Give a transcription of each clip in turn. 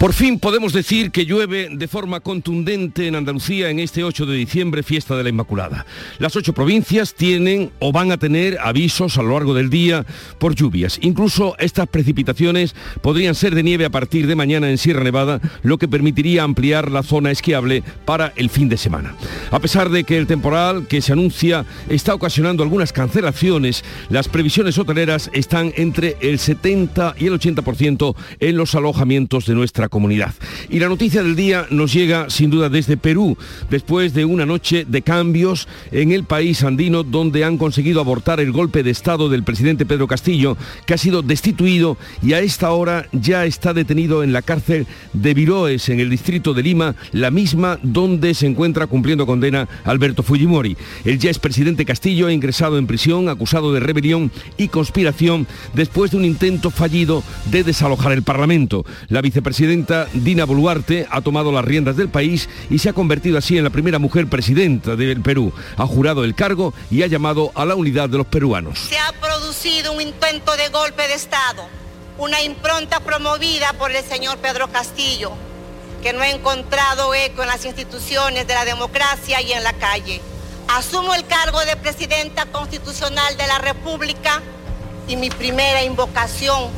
Por fin podemos decir que llueve de forma contundente en Andalucía en este 8 de diciembre, fiesta de la Inmaculada. Las ocho provincias tienen o van a tener avisos a lo largo del día por lluvias. Incluso estas precipitaciones podrían ser de nieve a partir de mañana en Sierra Nevada, lo que permitiría ampliar la zona esquiable para el fin de semana. A pesar de que el temporal que se anuncia está ocasionando algunas cancelaciones, las previsiones hoteleras están entre el 70 y el 80% en los alojamientos de nuestra comunidad. Y la noticia del día nos llega sin duda desde Perú, después de una noche de cambios en el país andino donde han conseguido abortar el golpe de Estado del presidente Pedro Castillo, que ha sido destituido y a esta hora ya está detenido en la cárcel de Viroes, en el distrito de Lima, la misma donde se encuentra cumpliendo condena Alberto Fujimori. El ya expresidente Castillo ha ingresado en prisión acusado de rebelión y conspiración después de un intento fallido de desalojar el Parlamento. La vicepresidenta Dina Boluarte ha tomado las riendas del país y se ha convertido así en la primera mujer presidenta del Perú. Ha jurado el cargo y ha llamado a la unidad de los peruanos. Se ha producido un intento de golpe de Estado, una impronta promovida por el señor Pedro Castillo, que no ha encontrado eco en las instituciones de la democracia y en la calle. Asumo el cargo de presidenta constitucional de la República y mi primera invocación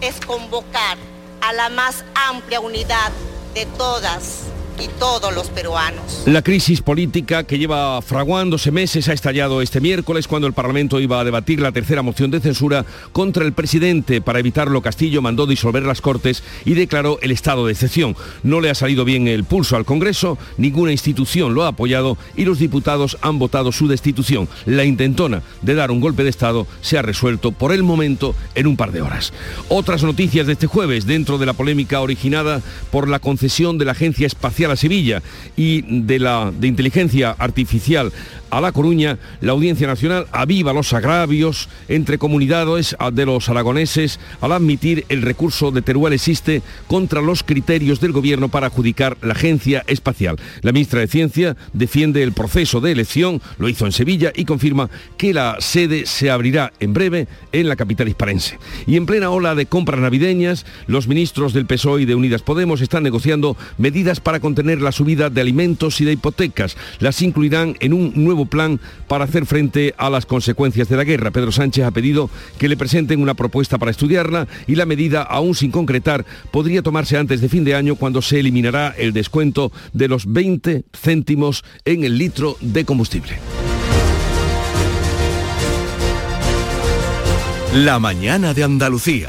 es convocar a la más amplia unidad de todas y todos los peruanos. La crisis política que lleva fraguándose meses ha estallado este miércoles cuando el Parlamento iba a debatir la tercera moción de censura contra el presidente. Para evitarlo, Castillo mandó disolver las Cortes y declaró el estado de excepción. No le ha salido bien el pulso al Congreso, ninguna institución lo ha apoyado y los diputados han votado su destitución. La intentona de dar un golpe de Estado se ha resuelto por el momento en un par de horas. Otras noticias de este jueves dentro de la polémica originada por la concesión de la Agencia Espacial a Sevilla y de la de inteligencia artificial a La Coruña, la Audiencia Nacional aviva los agravios entre comunidades de los aragoneses al admitir el recurso de Teruel existe contra los criterios del gobierno para adjudicar la agencia espacial. La ministra de Ciencia defiende el proceso de elección, lo hizo en Sevilla y confirma que la sede se abrirá en breve en la capital hisparense. Y en plena ola de compras navideñas, los ministros del PSOE y de Unidas Podemos están negociando medidas para contener la subida de alimentos y de hipotecas. Las incluirán en un nuevo plan para hacer frente a las consecuencias de la guerra. Pedro Sánchez ha pedido que le presenten una propuesta para estudiarla y la medida, aún sin concretar, podría tomarse antes de fin de año cuando se eliminará el descuento de los 20 céntimos en el litro de combustible. La mañana de Andalucía.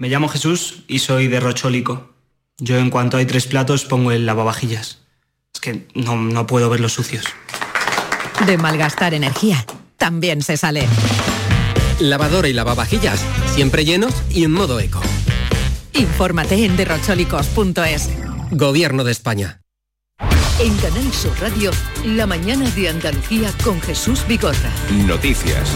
Me llamo Jesús y soy de Rochólico. Yo en cuanto hay tres platos pongo el lavavajillas. Es que no, no puedo ver los sucios. De malgastar energía, también se sale. Lavadora y lavavajillas, siempre llenos y en modo eco. Infórmate en derrocholicos.es. Gobierno de España. En Canal Sur Radio, la mañana de Andalucía con Jesús Bigorra. Noticias.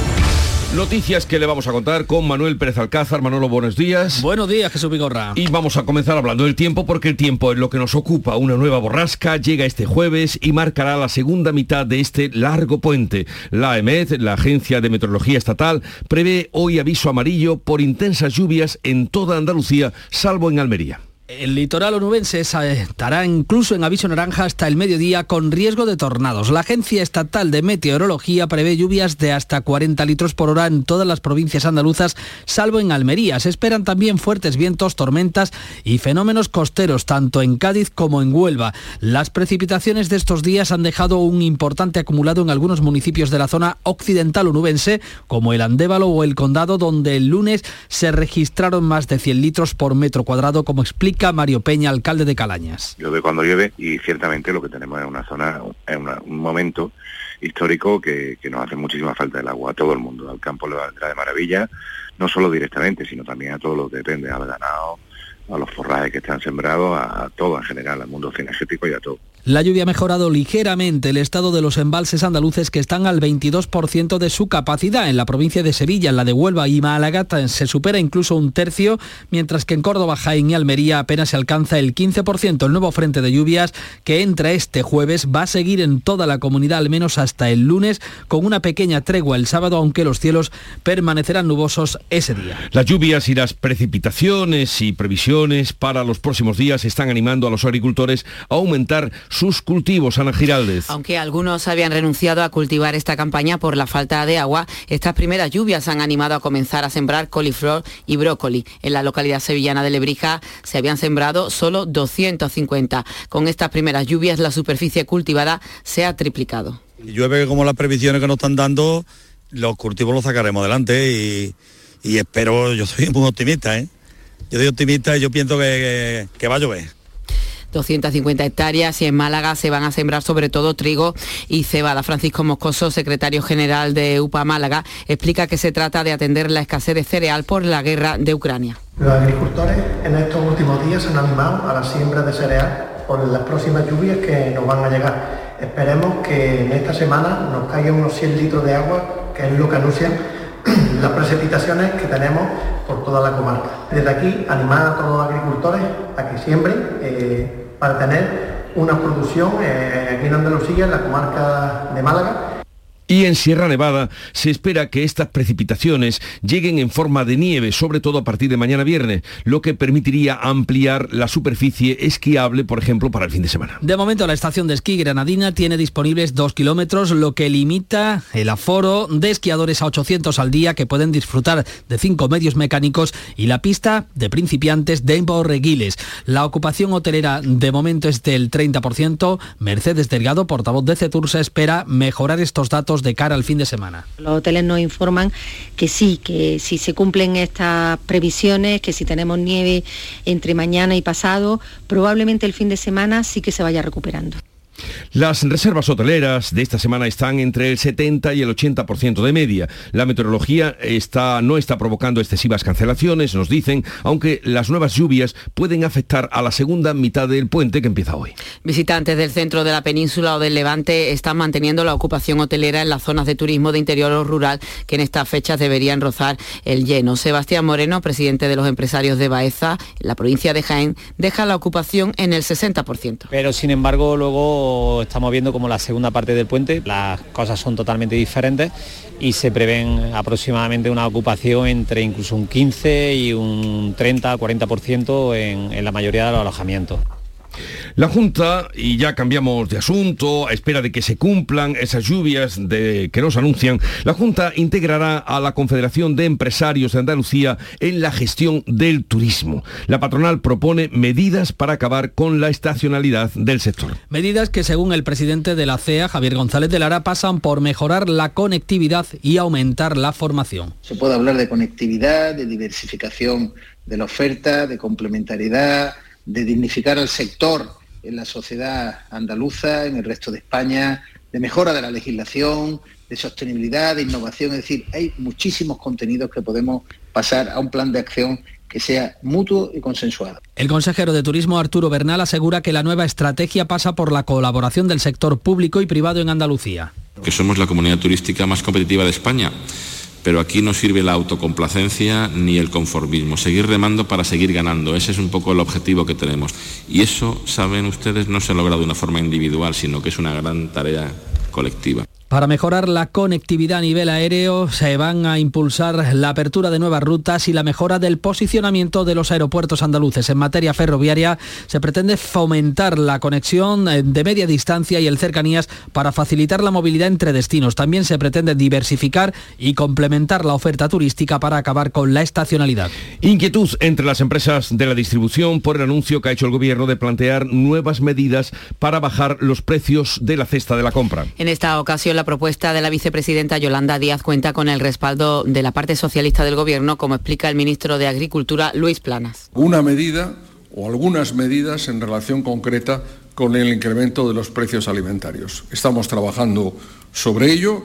Noticias que le vamos a contar con Manuel Pérez Alcázar. Manolo, buenos días. Buenos días, Jesús Vigorra. Y vamos a comenzar hablando del tiempo porque el tiempo es lo que nos ocupa. Una nueva borrasca llega este jueves y marcará la segunda mitad de este largo puente. La EMED, la Agencia de Meteorología Estatal, prevé hoy aviso amarillo por intensas lluvias en toda Andalucía, salvo en Almería. El litoral onubense estará incluso en aviso naranja hasta el mediodía con riesgo de tornados. La Agencia Estatal de Meteorología prevé lluvias de hasta 40 litros por hora en todas las provincias andaluzas, salvo en Almería. Se esperan también fuertes vientos, tormentas y fenómenos costeros, tanto en Cádiz como en Huelva. Las precipitaciones de estos días han dejado un importante acumulado en algunos municipios de la zona occidental onubense, como el Andévalo o el Condado, donde el lunes se registraron más de 100 litros por metro cuadrado, como explica Mario Peña, alcalde de Calañas. Llueve cuando llueve y ciertamente lo que tenemos es una zona, es un momento histórico que, nos hace muchísima falta el agua a todo el mundo. Al campo le vendrá de maravilla, no solo directamente, sino también a todo lo que depende, al ganado, a los forrajes que están sembrados, a, a todo en general, al mundo cinegético y a todo. La lluvia ha mejorado ligeramente el estado de los embalses andaluces que están al 22% de su capacidad. En la provincia de Sevilla, en la de Huelva y Málaga se supera incluso un tercio, mientras que en Córdoba, Jaén y Almería apenas se alcanza el 15%. El nuevo frente de lluvias que entra este jueves va a seguir en toda la comunidad al menos hasta el lunes, con una pequeña tregua el sábado, aunque los cielos permanecerán nubosos ese día. Las lluvias y las precipitaciones y previsiones para los próximos días están animando a los agricultores a aumentar sus cultivos, Ana Giraldez. Aunque algunos habían renunciado a cultivar esta campaña por la falta de agua, estas primeras lluvias han animado a comenzar a sembrar coliflor y brócoli. En la localidad sevillana de Lebrija se habían sembrado solo 250. Con estas primeras lluvias la superficie cultivada se ha triplicado. Llueve como las previsiones que nos están dando, los cultivos los sacaremos adelante y, y espero, yo soy muy optimista, ¿eh? Yo soy optimista y yo pienso que, que, que va a llover. 250 hectáreas y en Málaga se van a sembrar sobre todo trigo y cebada. Francisco Moscoso, secretario general de UPA Málaga, explica que se trata de atender la escasez de cereal por la guerra de Ucrania. Los agricultores en estos últimos días se han animado a la siembra de cereal por las próximas lluvias que nos van a llegar. Esperemos que en esta semana nos caigan unos 100 litros de agua, que es lo que anuncian las precipitaciones que tenemos por toda la comarca. Desde aquí, animar a todos los agricultores a que siembren. Eh, para tener una producción eh, aquí en Andalucía, en la comarca de Málaga, y en Sierra Nevada se espera que estas precipitaciones lleguen en forma de nieve, sobre todo a partir de mañana viernes, lo que permitiría ampliar la superficie esquiable, por ejemplo, para el fin de semana. De momento la estación de esquí granadina tiene disponibles dos kilómetros, lo que limita el aforo de esquiadores a 800 al día que pueden disfrutar de cinco medios mecánicos y la pista de principiantes de Reguiles. La ocupación hotelera de momento es del 30%. Mercedes Delgado, portavoz de CETUR, se espera mejorar estos datos de cara al fin de semana. Los hoteles nos informan que sí, que si se cumplen estas previsiones, que si tenemos nieve entre mañana y pasado, probablemente el fin de semana sí que se vaya recuperando. Las reservas hoteleras de esta semana están entre el 70 y el 80% de media. La meteorología está, no está provocando excesivas cancelaciones, nos dicen, aunque las nuevas lluvias pueden afectar a la segunda mitad del puente que empieza hoy. Visitantes del centro de la península o del Levante están manteniendo la ocupación hotelera en las zonas de turismo de interior o rural que en estas fechas deberían rozar el lleno. Sebastián Moreno, presidente de los empresarios de Baeza, la provincia de Jaén, deja la ocupación en el 60%. Pero sin embargo luego estamos viendo como la segunda parte del puente, las cosas son totalmente diferentes y se prevén aproximadamente una ocupación entre incluso un 15 y un 30-40% en, en la mayoría de los alojamientos. La Junta, y ya cambiamos de asunto, a espera de que se cumplan esas lluvias de, que nos anuncian, la Junta integrará a la Confederación de Empresarios de Andalucía en la gestión del turismo. La patronal propone medidas para acabar con la estacionalidad del sector. Medidas que según el presidente de la CEA, Javier González de Lara, pasan por mejorar la conectividad y aumentar la formación. Se puede hablar de conectividad, de diversificación de la oferta, de complementariedad, de dignificar al sector en la sociedad andaluza, en el resto de España, de mejora de la legislación, de sostenibilidad, de innovación. Es decir, hay muchísimos contenidos que podemos pasar a un plan de acción que sea mutuo y consensuado. El consejero de Turismo Arturo Bernal asegura que la nueva estrategia pasa por la colaboración del sector público y privado en Andalucía. Que somos la comunidad turística más competitiva de España pero aquí no sirve la autocomplacencia ni el conformismo. Seguir remando para seguir ganando. Ese es un poco el objetivo que tenemos. Y eso, saben ustedes, no se logra de una forma individual, sino que es una gran tarea colectiva. Para mejorar la conectividad a nivel aéreo se van a impulsar la apertura de nuevas rutas y la mejora del posicionamiento de los aeropuertos andaluces. En materia ferroviaria se pretende fomentar la conexión eh, de media distancia y el cercanías para facilitar la movilidad entre destinos. También se pretende diversificar y complementar la oferta turística para acabar con la estacionalidad. Inquietud entre las empresas de la distribución por el anuncio que ha hecho el gobierno de plantear nuevas medidas para bajar los precios de la cesta de la compra. En esta ocasión la propuesta de la vicepresidenta Yolanda Díaz cuenta con el respaldo de la parte socialista del gobierno, como explica el ministro de Agricultura Luis Planas. Una medida o algunas medidas en relación concreta con el incremento de los precios alimentarios. Estamos trabajando sobre ello.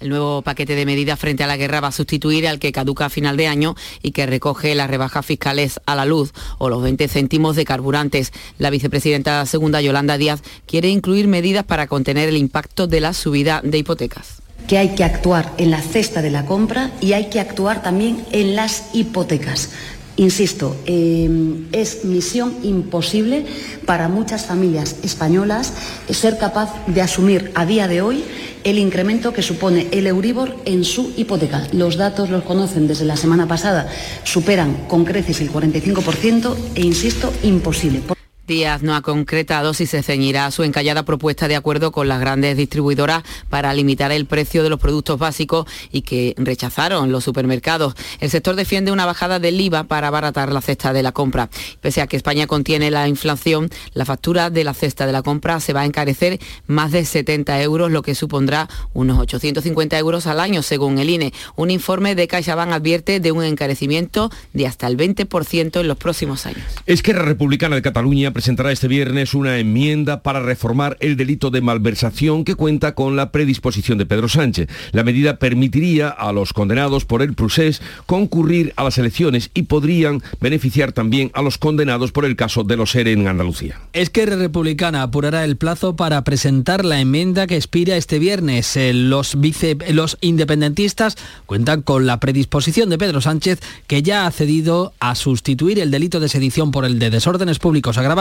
El nuevo paquete de medidas frente a la guerra va a sustituir al que caduca a final de año y que recoge las rebajas fiscales a la luz o los 20 céntimos de carburantes. La vicepresidenta segunda Yolanda Díaz quiere incluir medidas para contener el impacto de la subida de hipotecas que hay que actuar en la cesta de la compra y hay que actuar también en las hipotecas. Insisto, eh, es misión imposible para muchas familias españolas ser capaz de asumir a día de hoy el incremento que supone el Euribor en su hipoteca. Los datos los conocen desde la semana pasada, superan con creces el 45% e, insisto, imposible. Díaz no ha concretado si se ceñirá a su encallada propuesta de acuerdo con las grandes distribuidoras para limitar el precio de los productos básicos y que rechazaron los supermercados. El sector defiende una bajada del IVA para abaratar la cesta de la compra. Pese a que España contiene la inflación, la factura de la cesta de la compra se va a encarecer más de 70 euros, lo que supondrá unos 850 euros al año, según el INE. Un informe de CaixaBank advierte de un encarecimiento de hasta el 20% en los próximos años. Esquerra Republicana de Cataluña presentará este viernes una enmienda para reformar el delito de malversación que cuenta con la predisposición de Pedro Sánchez. La medida permitiría a los condenados por el procés concurrir a las elecciones y podrían beneficiar también a los condenados por el caso de los ERE en Andalucía. Esquerra Republicana apurará el plazo para presentar la enmienda que expira este viernes. Eh, los, vice, los independentistas cuentan con la predisposición de Pedro Sánchez que ya ha cedido a sustituir el delito de sedición por el de desórdenes públicos agravados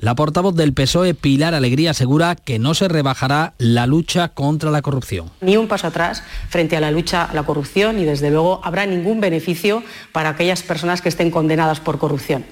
la portavoz del PSOE, Pilar Alegría, asegura que no se rebajará la lucha contra la corrupción. Ni un paso atrás frente a la lucha a la corrupción y desde luego habrá ningún beneficio para aquellas personas que estén condenadas por corrupción.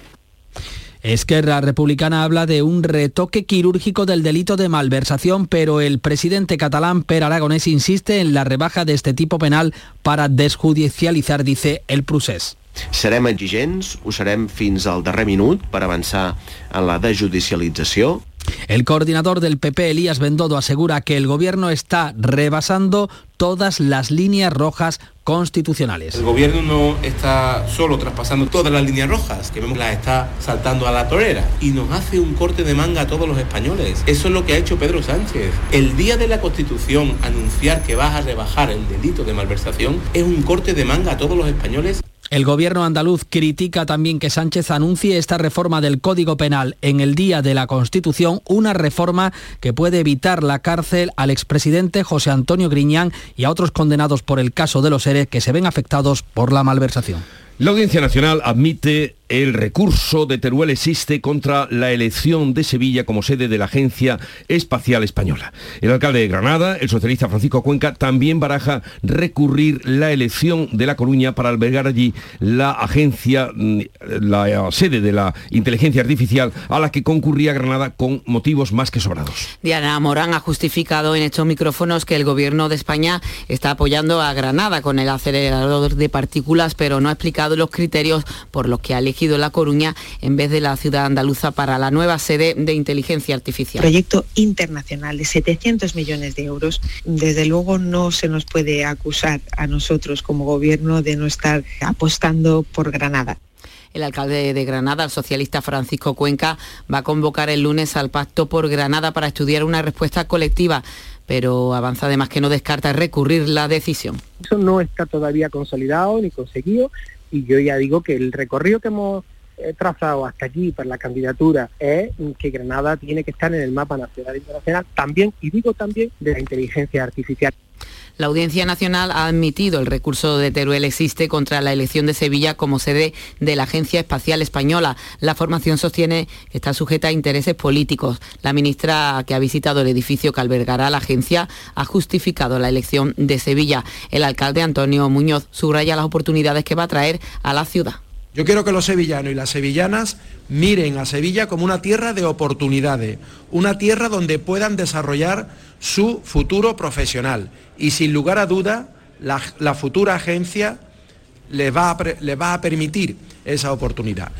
Esquerra Republicana habla de un retoque quirúrgico del delito de malversación, pero el presidente catalán Per Aragonés insiste en la rebaja de este tipo penal para desjudicializar, dice el Prusés. Serem exigents, ho serem fins al darrer minut per avançar en la desjudicialització. El coordinador del PP, Elías Bendodo, asegura que el gobierno está rebasando todas las líneas rojas constitucionales. El gobierno no está solo traspasando todas las líneas rojas, que vemos las está saltando a la torera, y nos hace un corte de manga a todos los españoles. Eso es lo que ha hecho Pedro Sánchez. El día de la Constitución anunciar que vas a rebajar el delito de malversación es un corte de manga a todos los españoles. El gobierno andaluz critica también que Sánchez anuncie esta reforma del Código Penal en el día de la Constitución, una reforma que puede evitar la cárcel al expresidente José Antonio Griñán y a otros condenados por el caso de los seres que se ven afectados por la malversación. La Audiencia Nacional admite el recurso de Teruel existe contra la elección de Sevilla como sede de la Agencia Espacial Española. El alcalde de Granada, el socialista Francisco Cuenca, también baraja recurrir la elección de La Coruña para albergar allí la agencia, mm, la sede de la inteligencia artificial a la que concurría Granada con motivos más que sobrados. Diana Morán ha justificado en estos micrófonos que el gobierno de España está apoyando a Granada con el acelerador de partículas, pero no ha explicado los criterios por los que ha elegido La Coruña en vez de la ciudad andaluza para la nueva sede de inteligencia artificial. Proyecto internacional de 700 millones de euros. Desde luego no se nos puede acusar a nosotros como gobierno de no estar apostando por Granada. El alcalde de Granada, el socialista Francisco Cuenca, va a convocar el lunes al Pacto por Granada para estudiar una respuesta colectiva, pero avanza además que no descarta recurrir la decisión. Eso no está todavía consolidado ni conseguido y yo ya digo que el recorrido que hemos eh, trazado hasta aquí para la candidatura es que Granada tiene que estar en el mapa nacional e internacional también, y digo también, de la inteligencia artificial. La Audiencia Nacional ha admitido el recurso de Teruel existe contra la elección de Sevilla como sede de la Agencia Espacial Española. La formación sostiene que está sujeta a intereses políticos. La ministra que ha visitado el edificio que albergará la agencia ha justificado la elección de Sevilla. El alcalde Antonio Muñoz subraya las oportunidades que va a traer a la ciudad. Yo quiero que los sevillanos y las sevillanas miren a Sevilla como una tierra de oportunidades, una tierra donde puedan desarrollar su futuro profesional y sin lugar a duda la, futura agencia les va, va a permitir esa oportunidad.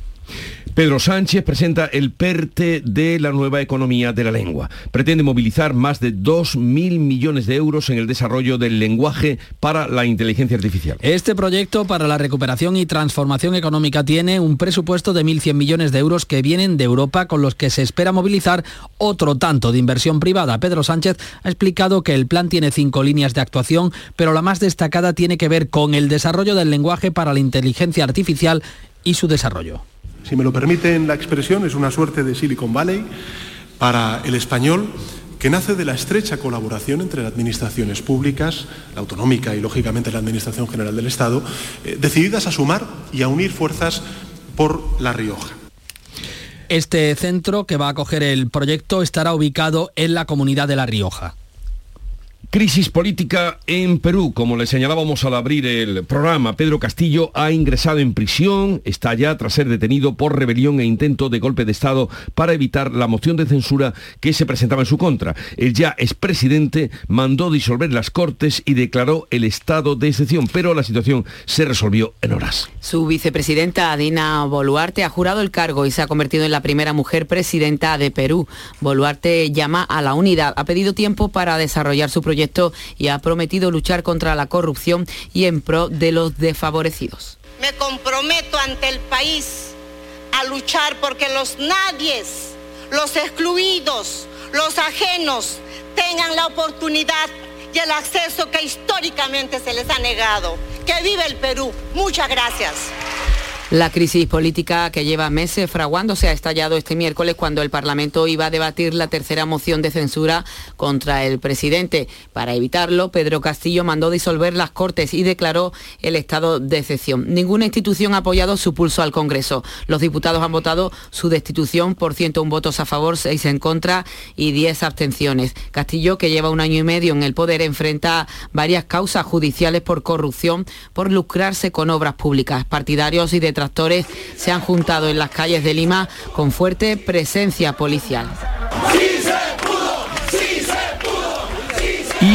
Pedro Sánchez presenta el PERTE de la nueva economía de la lengua. Pretende movilizar más de 2.000 millones de euros en el desarrollo del lenguaje para la inteligencia artificial. Este proyecto para la recuperación y transformación económica tiene un presupuesto de 1.100 millones de euros que vienen de Europa con los que se espera movilizar otro tanto de inversión privada. Pedro Sánchez ha explicado que el plan tiene cinco líneas de actuación, pero la más destacada tiene que ver con el desarrollo del lenguaje para la inteligencia artificial y su desarrollo si me lo permiten la expresión, es una suerte de Silicon Valley para el español que nace de la estrecha colaboración entre las administraciones públicas, la autonómica y lógicamente la Administración General del Estado, eh, decididas a sumar y a unir fuerzas por La Rioja. Este centro que va a acoger el proyecto estará ubicado en la comunidad de La Rioja. Crisis política en Perú. Como le señalábamos al abrir el programa, Pedro Castillo ha ingresado en prisión, está ya tras ser detenido por rebelión e intento de golpe de Estado para evitar la moción de censura que se presentaba en su contra. El ya expresidente mandó disolver las Cortes y declaró el estado de excepción, pero la situación se resolvió en horas. Su vicepresidenta Adina Boluarte ha jurado el cargo y se ha convertido en la primera mujer presidenta de Perú. Boluarte llama a la unidad, ha pedido tiempo para desarrollar su proyecto y ha prometido luchar contra la corrupción y en pro de los desfavorecidos. Me comprometo ante el país a luchar porque los nadies, los excluidos, los ajenos tengan la oportunidad y el acceso que históricamente se les ha negado. Que vive el Perú. Muchas gracias. La crisis política que lleva meses fraguándose ha estallado este miércoles cuando el Parlamento iba a debatir la tercera moción de censura contra el presidente. Para evitarlo, Pedro Castillo mandó disolver las Cortes y declaró el estado de excepción. Ninguna institución ha apoyado su pulso al Congreso. Los diputados han votado su destitución por 101 votos a favor, 6 en contra y 10 abstenciones. Castillo, que lleva un año y medio en el poder, enfrenta varias causas judiciales por corrupción, por lucrarse con obras públicas. Partidarios y de tractores se han juntado en las calles de Lima con fuerte presencia policial.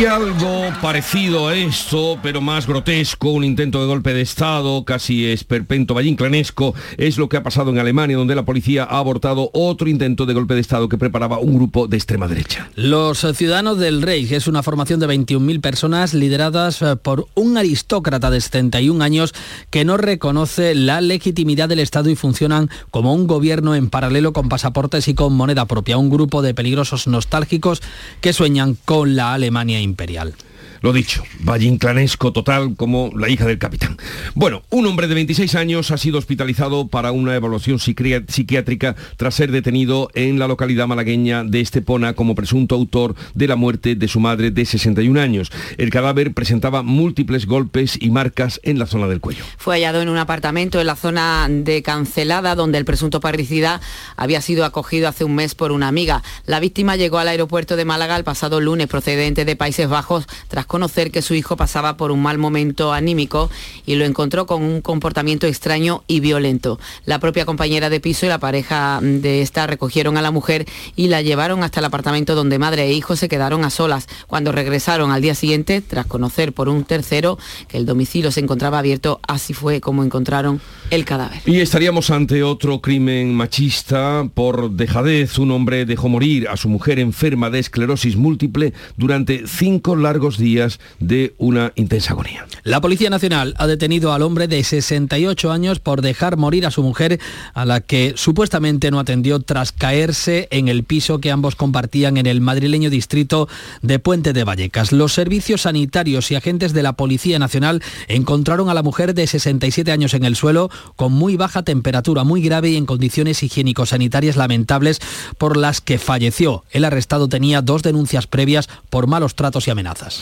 Algo parecido a esto, pero más grotesco, un intento de golpe de Estado, casi esperpento vallinclanesco, es lo que ha pasado en Alemania, donde la policía ha abortado otro intento de golpe de Estado que preparaba un grupo de extrema derecha. Los Ciudadanos del Reich es una formación de 21.000 personas lideradas eh, por un aristócrata de 71 años que no reconoce la legitimidad del Estado y funcionan como un gobierno en paralelo con pasaportes y con moneda propia, un grupo de peligrosos nostálgicos que sueñan con la Alemania imperial. Lo dicho, vallinclanesco total como la hija del capitán. Bueno, un hombre de 26 años ha sido hospitalizado para una evaluación psiquiátrica tras ser detenido en la localidad malagueña de Estepona como presunto autor de la muerte de su madre de 61 años. El cadáver presentaba múltiples golpes y marcas en la zona del cuello. Fue hallado en un apartamento en la zona de Cancelada donde el presunto parricida había sido acogido hace un mes por una amiga. La víctima llegó al aeropuerto de Málaga el pasado lunes procedente de Países Bajos tras conocer que su hijo pasaba por un mal momento anímico y lo encontró con un comportamiento extraño y violento. La propia compañera de piso y la pareja de esta recogieron a la mujer y la llevaron hasta el apartamento donde madre e hijo se quedaron a solas. Cuando regresaron al día siguiente, tras conocer por un tercero que el domicilio se encontraba abierto, así fue como encontraron el cadáver. Y estaríamos ante otro crimen machista por dejadez. Un hombre dejó morir a su mujer enferma de esclerosis múltiple durante cinco largos de una intensa agonía. La Policía Nacional ha detenido al hombre de 68 años por dejar morir a su mujer, a la que supuestamente no atendió tras caerse en el piso que ambos compartían en el madrileño distrito de Puente de Vallecas. Los servicios sanitarios y agentes de la Policía Nacional encontraron a la mujer de 67 años en el suelo con muy baja temperatura, muy grave y en condiciones higiénico-sanitarias lamentables por las que falleció. El arrestado tenía dos denuncias previas por malos tratos y amenazas.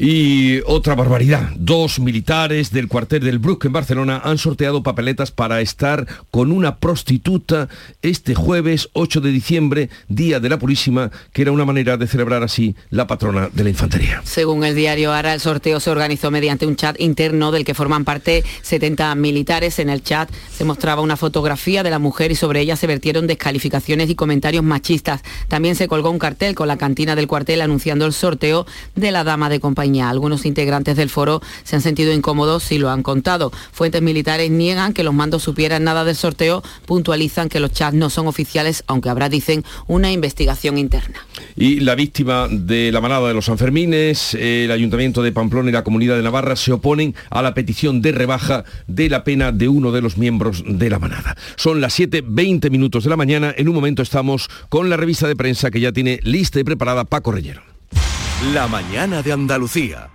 Y otra barbaridad. Dos militares del cuartel del Bruc en Barcelona han sorteado papeletas para estar con una prostituta este jueves 8 de diciembre, Día de la Purísima, que era una manera de celebrar así la patrona de la infantería. Según el diario Ara, el sorteo se organizó mediante un chat interno del que forman parte 70 militares. En el chat se mostraba una fotografía de la mujer y sobre ella se vertieron descalificaciones y comentarios machistas. También se colgó un cartel con la cantina del cuartel anunciando el sorteo de la dama de compañía algunos integrantes del foro se han sentido incómodos y lo han contado. Fuentes militares niegan que los mandos supieran nada del sorteo, puntualizan que los chats no son oficiales, aunque habrá, dicen, una investigación interna. Y la víctima de la manada de los Sanfermines, el Ayuntamiento de Pamplona y la Comunidad de Navarra se oponen a la petición de rebaja de la pena de uno de los miembros de la manada. Son las 7.20 minutos de la mañana. En un momento estamos con la revista de prensa que ya tiene lista y preparada Paco Rellero. La mañana de Andalucía.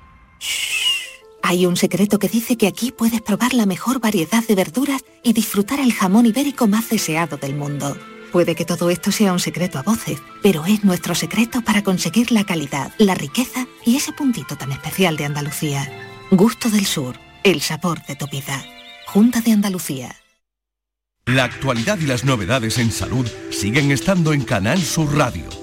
Hay un secreto que dice que aquí puedes probar la mejor variedad de verduras y disfrutar el jamón ibérico más deseado del mundo. Puede que todo esto sea un secreto a voces, pero es nuestro secreto para conseguir la calidad, la riqueza y ese puntito tan especial de Andalucía. Gusto del Sur, el sabor de tu vida. Junta de Andalucía. La actualidad y las novedades en salud siguen estando en Canal Sur Radio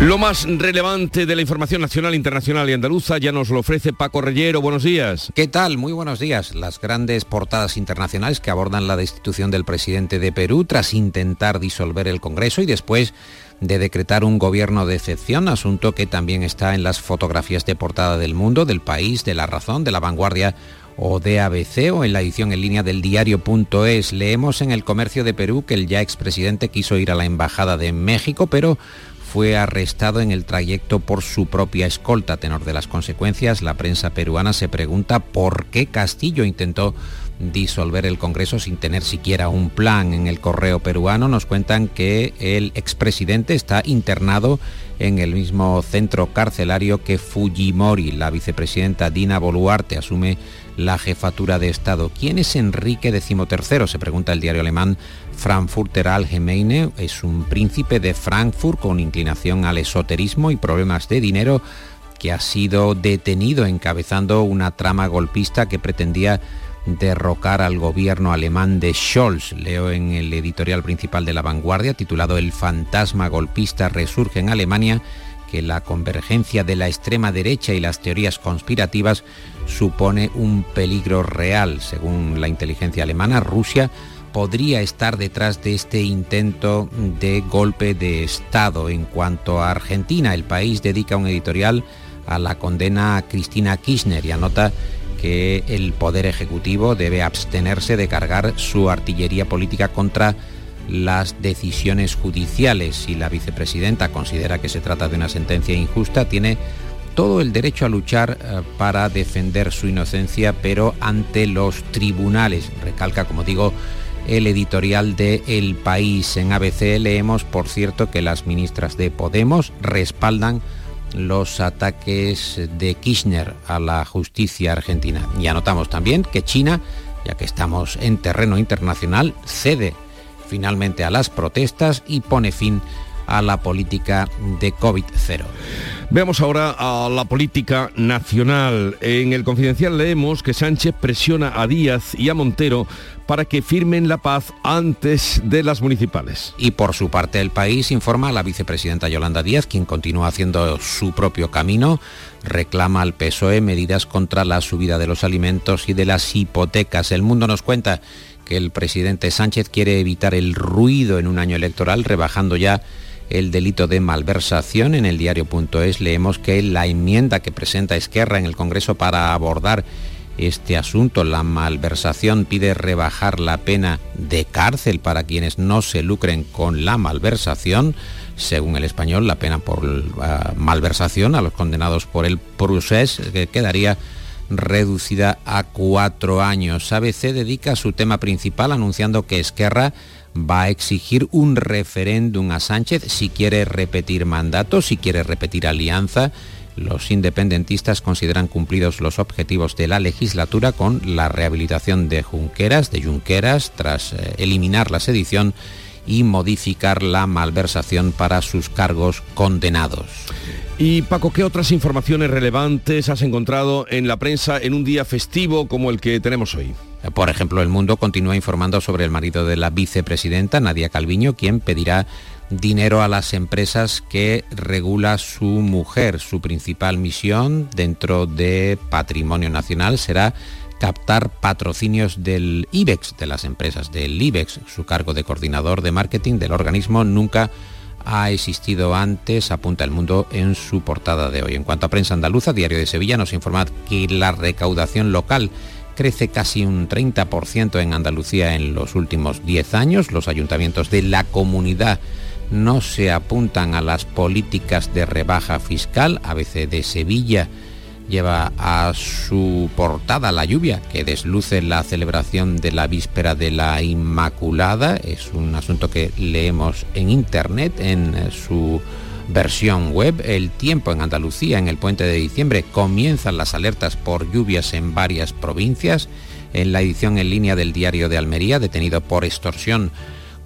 Lo más relevante de la información nacional, internacional y andaluza ya nos lo ofrece Paco Reyero. Buenos días. ¿Qué tal? Muy buenos días. Las grandes portadas internacionales que abordan la destitución del presidente de Perú tras intentar disolver el Congreso y después de decretar un gobierno de excepción, asunto que también está en las fotografías de portada del mundo, del país, de la razón, de la vanguardia o de ABC o en la edición en línea del diario.es. Leemos en el comercio de Perú que el ya expresidente quiso ir a la embajada de México, pero fue arrestado en el trayecto por su propia escolta. Tenor de las consecuencias, la prensa peruana se pregunta por qué Castillo intentó disolver el Congreso sin tener siquiera un plan. En el correo peruano nos cuentan que el expresidente está internado en el mismo centro carcelario que Fujimori. La vicepresidenta Dina Boluarte asume la jefatura de Estado. ¿Quién es Enrique XIII? Se pregunta el diario alemán Frankfurter Allgemeine. Es un príncipe de Frankfurt con inclinación al esoterismo y problemas de dinero que ha sido detenido encabezando una trama golpista que pretendía derrocar al gobierno alemán de Scholz. Leo en el editorial principal de La Vanguardia, titulado El fantasma golpista resurge en Alemania, que la convergencia de la extrema derecha y las teorías conspirativas supone un peligro real. Según la inteligencia alemana, Rusia podría estar detrás de este intento de golpe de Estado. En cuanto a Argentina, el país dedica un editorial a la condena a Cristina Kirchner y anota que el Poder Ejecutivo debe abstenerse de cargar su artillería política contra las decisiones judiciales. Si la vicepresidenta considera que se trata de una sentencia injusta, tiene todo el derecho a luchar eh, para defender su inocencia, pero ante los tribunales. Recalca, como digo, el editorial de El País. En ABC leemos, por cierto, que las ministras de Podemos respaldan los ataques de Kirchner a la justicia argentina. Y anotamos también que China, ya que estamos en terreno internacional, cede finalmente a las protestas y pone fin a la política de COVID-0. Veamos ahora a la política nacional. En el confidencial leemos que Sánchez presiona a Díaz y a Montero para que firmen la paz antes de las municipales. Y por su parte el país informa a la vicepresidenta Yolanda Díaz, quien continúa haciendo su propio camino, reclama al PSOE medidas contra la subida de los alimentos y de las hipotecas. El mundo nos cuenta que el presidente Sánchez quiere evitar el ruido en un año electoral, rebajando ya el delito de malversación. En el diario.es leemos que la enmienda que presenta Esquerra en el Congreso para abordar este asunto, la malversación, pide rebajar la pena de cárcel para quienes no se lucren con la malversación. Según el español, la pena por malversación a los condenados por el procés quedaría reducida a cuatro años. ABC dedica su tema principal anunciando que Esquerra va a exigir un referéndum a Sánchez si quiere repetir mandato, si quiere repetir alianza. Los independentistas consideran cumplidos los objetivos de la legislatura con la rehabilitación de Junqueras, de Junqueras, tras eh, eliminar la sedición y modificar la malversación para sus cargos condenados. Y Paco, ¿qué otras informaciones relevantes has encontrado en la prensa en un día festivo como el que tenemos hoy? Por ejemplo, El Mundo continúa informando sobre el marido de la vicepresidenta, Nadia Calviño, quien pedirá dinero a las empresas que regula su mujer. Su principal misión dentro de Patrimonio Nacional será captar patrocinios del IBEX, de las empresas del IBEX. Su cargo de coordinador de marketing del organismo nunca ha existido antes, apunta el mundo en su portada de hoy. En cuanto a prensa andaluza, Diario de Sevilla nos informa que la recaudación local crece casi un 30% en Andalucía en los últimos 10 años. Los ayuntamientos de la comunidad no se apuntan a las políticas de rebaja fiscal. ABC de Sevilla lleva a su portada la lluvia que desluce la celebración de la víspera de la Inmaculada. Es un asunto que leemos en internet en su versión web. El tiempo en Andalucía en el puente de diciembre comienzan las alertas por lluvias en varias provincias. En la edición en línea del diario de Almería, detenido por extorsión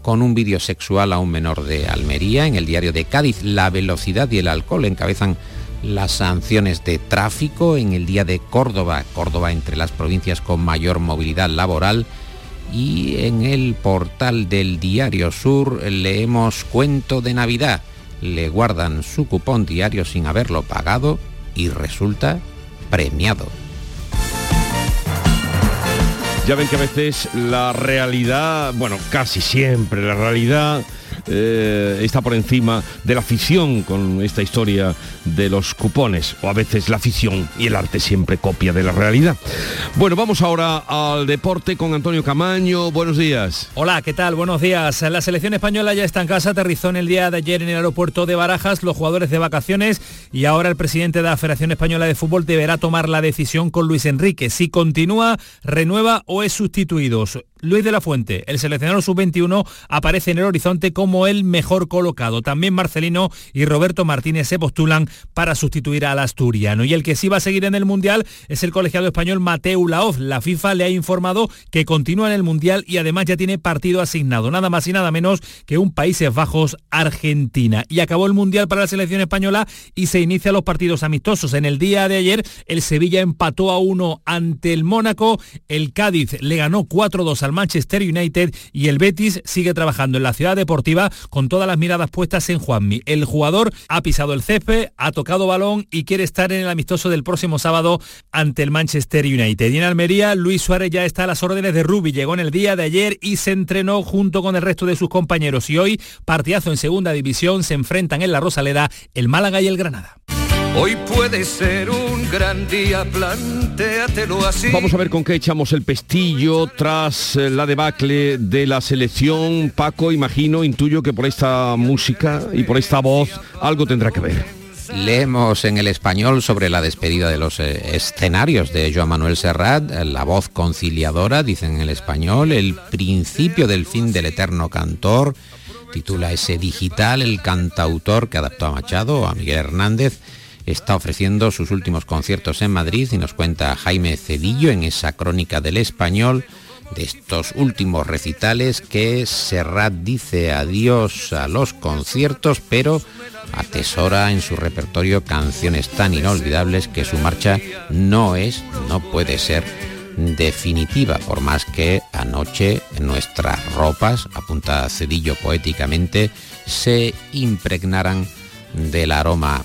con un vídeo sexual a un menor de Almería. En el diario de Cádiz, la velocidad y el alcohol encabezan las sanciones de tráfico en el día de Córdoba, Córdoba entre las provincias con mayor movilidad laboral. Y en el portal del Diario Sur leemos Cuento de Navidad. Le guardan su cupón diario sin haberlo pagado y resulta premiado. Ya ven que a veces la realidad, bueno, casi siempre la realidad eh, está por encima de la afición con esta historia de los cupones, o a veces la afición y el arte siempre copia de la realidad. Bueno, vamos ahora al deporte con Antonio Camaño. Buenos días. Hola, ¿qué tal? Buenos días. La selección española ya está en casa, aterrizó en el día de ayer en el aeropuerto de Barajas, los jugadores de vacaciones y ahora el presidente de la Federación Española de Fútbol deberá tomar la decisión con Luis Enrique, si continúa, renueva o es sustituido. Luis de la Fuente, el seleccionador sub-21, aparece en el horizonte como el mejor colocado. También Marcelino y Roberto Martínez se postulan para sustituir al asturiano. Y el que sí va a seguir en el Mundial es el colegiado español Mateu Laoz. La FIFA le ha informado que continúa en el Mundial y además ya tiene partido asignado. Nada más y nada menos que un Países Bajos, Argentina. Y acabó el Mundial para la selección española y se inician los partidos amistosos. En el día de ayer el Sevilla empató a uno ante el Mónaco. El Cádiz le ganó 4-2 al Manchester United y el Betis sigue trabajando en la ciudad deportiva con todas las miradas puestas en Juanmi. El jugador ha pisado el césped, ha tocado balón y quiere estar en el amistoso del próximo sábado ante el Manchester United. Y en Almería, Luis Suárez ya está a las órdenes de Rubi. Llegó en el día de ayer y se entrenó junto con el resto de sus compañeros. Y hoy, partidazo en segunda división, se enfrentan en la Rosaleda el Málaga y el Granada. Hoy puede ser un gran día, plantéatelo así. Vamos a ver con qué echamos el pestillo tras eh, la debacle de la selección. Paco, imagino, intuyo que por esta música y por esta voz algo tendrá que ver. Leemos en el español sobre la despedida de los eh, escenarios de Joan Manuel Serrat, la voz conciliadora, dicen en el español, el principio del fin del eterno cantor, titula ese digital, el cantautor que adaptó a Machado, a Miguel Hernández, está ofreciendo sus últimos conciertos en Madrid y nos cuenta Jaime Cedillo en esa crónica del español de estos últimos recitales que Serrat dice adiós a los conciertos, pero atesora en su repertorio canciones tan inolvidables que su marcha no es, no puede ser definitiva, por más que anoche nuestras ropas, apunta Cedillo poéticamente, se impregnaran del aroma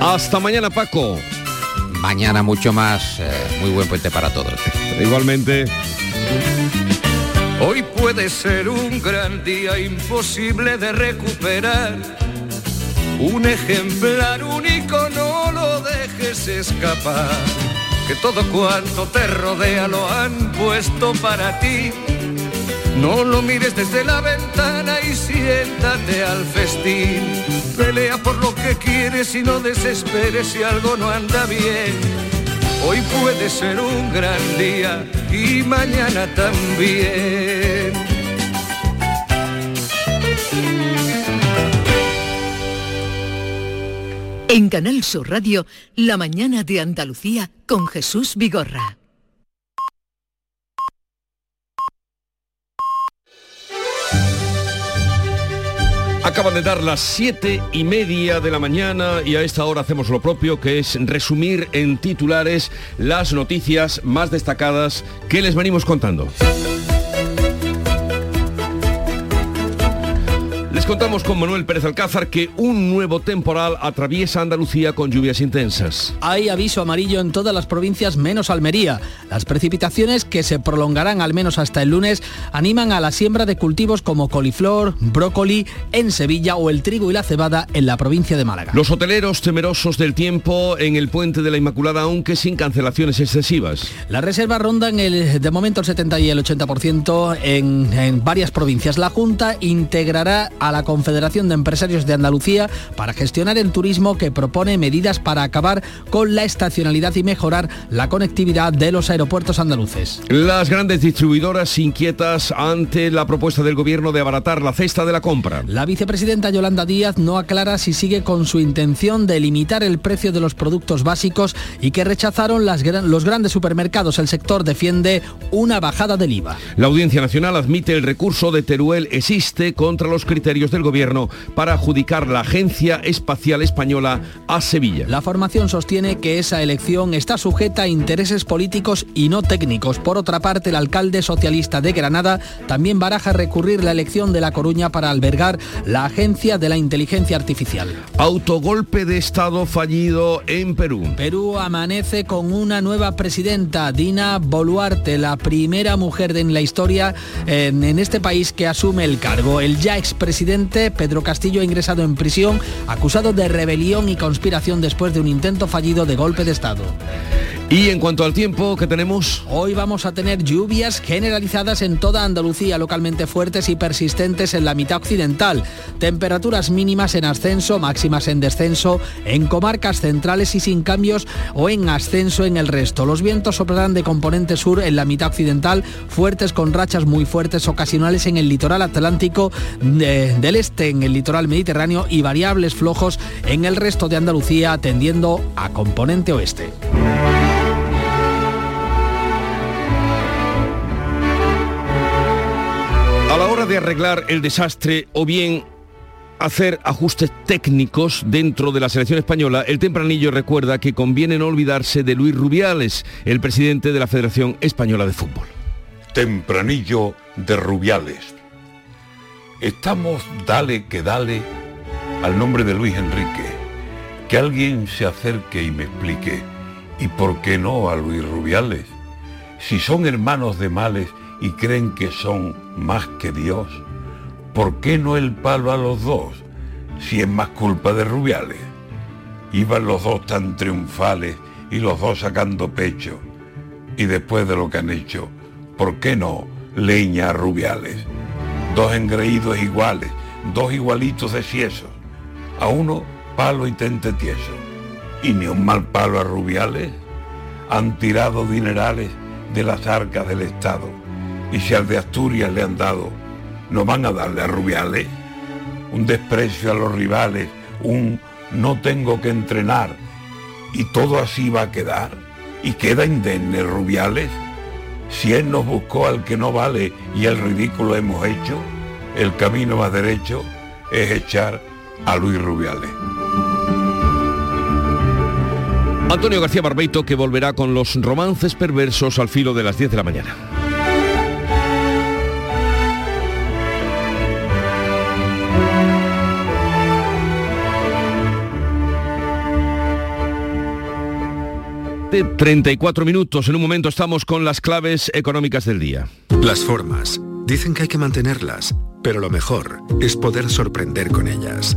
Hasta mañana, Paco. Mañana mucho más. Eh, muy buen puente para todos. Igualmente. Hoy puede ser un gran día imposible de recuperar. Un ejemplar único, no lo dejes escapar. Que todo cuanto te rodea lo han puesto para ti. No lo mires desde la ventana y siéntate al festín. Pelea por lo que quieres y no desesperes si algo no anda bien Hoy puede ser un gran día y mañana también. En Canal Sur Radio, La mañana de Andalucía con Jesús Vigorra. Acaban de dar las siete y media de la mañana y a esta hora hacemos lo propio, que es resumir en titulares las noticias más destacadas que les venimos contando. Contamos con Manuel Pérez Alcázar que un nuevo temporal atraviesa Andalucía con lluvias intensas. Hay aviso amarillo en todas las provincias menos Almería. Las precipitaciones, que se prolongarán al menos hasta el lunes, animan a la siembra de cultivos como coliflor, brócoli en Sevilla o el trigo y la cebada en la provincia de Málaga. Los hoteleros temerosos del tiempo en el puente de la Inmaculada, aunque sin cancelaciones excesivas. Las reservas rondan el, de momento el 70 y el 80% en, en varias provincias. La Junta integrará a la Confederación de Empresarios de Andalucía para gestionar el turismo que propone medidas para acabar con la estacionalidad y mejorar la conectividad de los aeropuertos andaluces. Las grandes distribuidoras inquietas ante la propuesta del gobierno de abaratar la cesta de la compra. La vicepresidenta Yolanda Díaz no aclara si sigue con su intención de limitar el precio de los productos básicos y que rechazaron las, los grandes supermercados. El sector defiende una bajada del IVA. La Audiencia Nacional admite el recurso de Teruel existe contra los criterios del Gobierno para adjudicar la Agencia Espacial Española a Sevilla. La formación sostiene que esa elección está sujeta a intereses políticos y no técnicos. Por otra parte, el alcalde socialista de Granada también baraja recurrir la elección de La Coruña para albergar la Agencia de la Inteligencia Artificial. Autogolpe de Estado fallido en Perú. Perú amanece con una nueva presidenta, Dina Boluarte, la primera mujer en la historia en, en este país que asume el cargo. El ya expresidente Pedro Castillo ha ingresado en prisión acusado de rebelión y conspiración después de un intento fallido de golpe de Estado. Y en cuanto al tiempo que tenemos... Hoy vamos a tener lluvias generalizadas en toda Andalucía, localmente fuertes y persistentes en la mitad occidental. Temperaturas mínimas en ascenso, máximas en descenso, en comarcas centrales y sin cambios o en ascenso en el resto. Los vientos soplarán de componente sur en la mitad occidental, fuertes con rachas muy fuertes ocasionales en el litoral atlántico del este, en el litoral mediterráneo y variables flojos en el resto de Andalucía, tendiendo a componente oeste. Arreglar el desastre o bien hacer ajustes técnicos dentro de la selección española, el tempranillo recuerda que conviene no olvidarse de Luis Rubiales, el presidente de la Federación Española de Fútbol. Tempranillo de Rubiales. Estamos dale que dale al nombre de Luis Enrique. Que alguien se acerque y me explique. ¿Y por qué no a Luis Rubiales? Si son hermanos de males y creen que son más que Dios, ¿por qué no el palo a los dos si es más culpa de Rubiales? Iban los dos tan triunfales y los dos sacando pecho. Y después de lo que han hecho, ¿por qué no leña a Rubiales? Dos engreídos iguales, dos igualitos de ciesos. A uno palo y tente tieso. Y ni un mal palo a Rubiales. Han tirado dinerales de las arcas del Estado y si al de Asturias le han dado, ¿no van a darle a Rubiales? Un desprecio a los rivales, un no tengo que entrenar, y todo así va a quedar, y queda indemne Rubiales. Si él nos buscó al que no vale y el ridículo hemos hecho, el camino más derecho es echar a Luis Rubiales. Antonio García Barbeito que volverá con los romances perversos al filo de las 10 de la mañana. 7.34 minutos. En un momento estamos con las claves económicas del día. Las formas. Dicen que hay que mantenerlas, pero lo mejor es poder sorprender con ellas.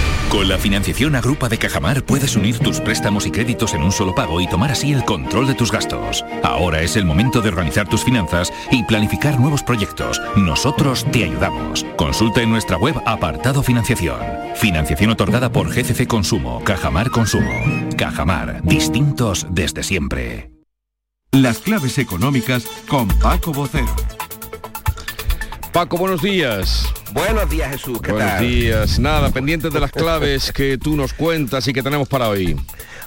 Con la financiación Agrupa de Cajamar puedes unir tus préstamos y créditos en un solo pago y tomar así el control de tus gastos. Ahora es el momento de organizar tus finanzas y planificar nuevos proyectos. Nosotros te ayudamos. Consulta en nuestra web apartado financiación. Financiación otorgada por GCC Consumo, Cajamar Consumo. Cajamar, distintos desde siempre. Las claves económicas con Paco Bocero. Paco, buenos días. Buenos días Jesús, ¿qué Buenos tal? días. Nada, pendientes de las claves que tú nos cuentas y que tenemos para hoy.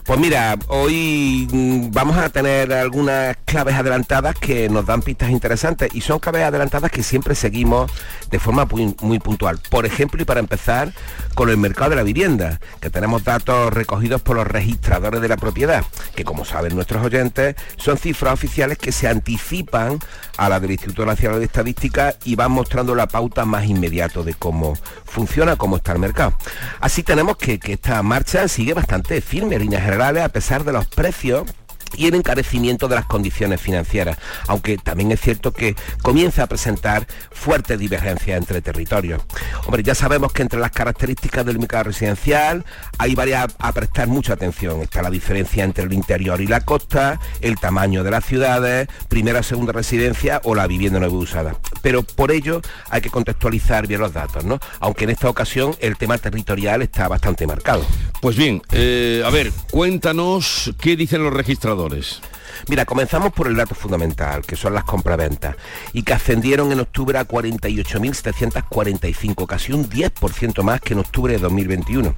Pues mira, hoy mm, vamos a tener algunas claves adelantadas que nos dan pistas interesantes y son claves adelantadas que siempre seguimos de forma muy, puntual. Por ejemplo, y para empezar, con el mercado de la vivienda, que tenemos datos recogidos por los registradores de la propiedad, que como saben nuestros oyentes, son cifras oficiales que se anticipan a la del Instituto Nacional de Estadística y van mostrando la pauta más inmediato de cómo funciona, cómo está el mercado. Así tenemos que, que esta marcha sigue bastante firme líneas generales, a pesar de los precios y el encarecimiento de las condiciones financieras, aunque también es cierto que comienza a presentar fuertes divergencias entre territorios. Hombre, ya sabemos que entre las características del mercado residencial hay varias a prestar mucha atención. Está la diferencia entre el interior y la costa, el tamaño de las ciudades, primera o segunda residencia o la vivienda nueva usada. Pero por ello hay que contextualizar bien los datos, ¿no? Aunque en esta ocasión el tema territorial está bastante marcado. Pues bien, eh, a ver, cuéntanos qué dicen los registradores. jugadores. Mira, comenzamos por el dato fundamental, que son las compraventas, y que ascendieron en octubre a 48.745, casi un 10% más que en octubre de 2021.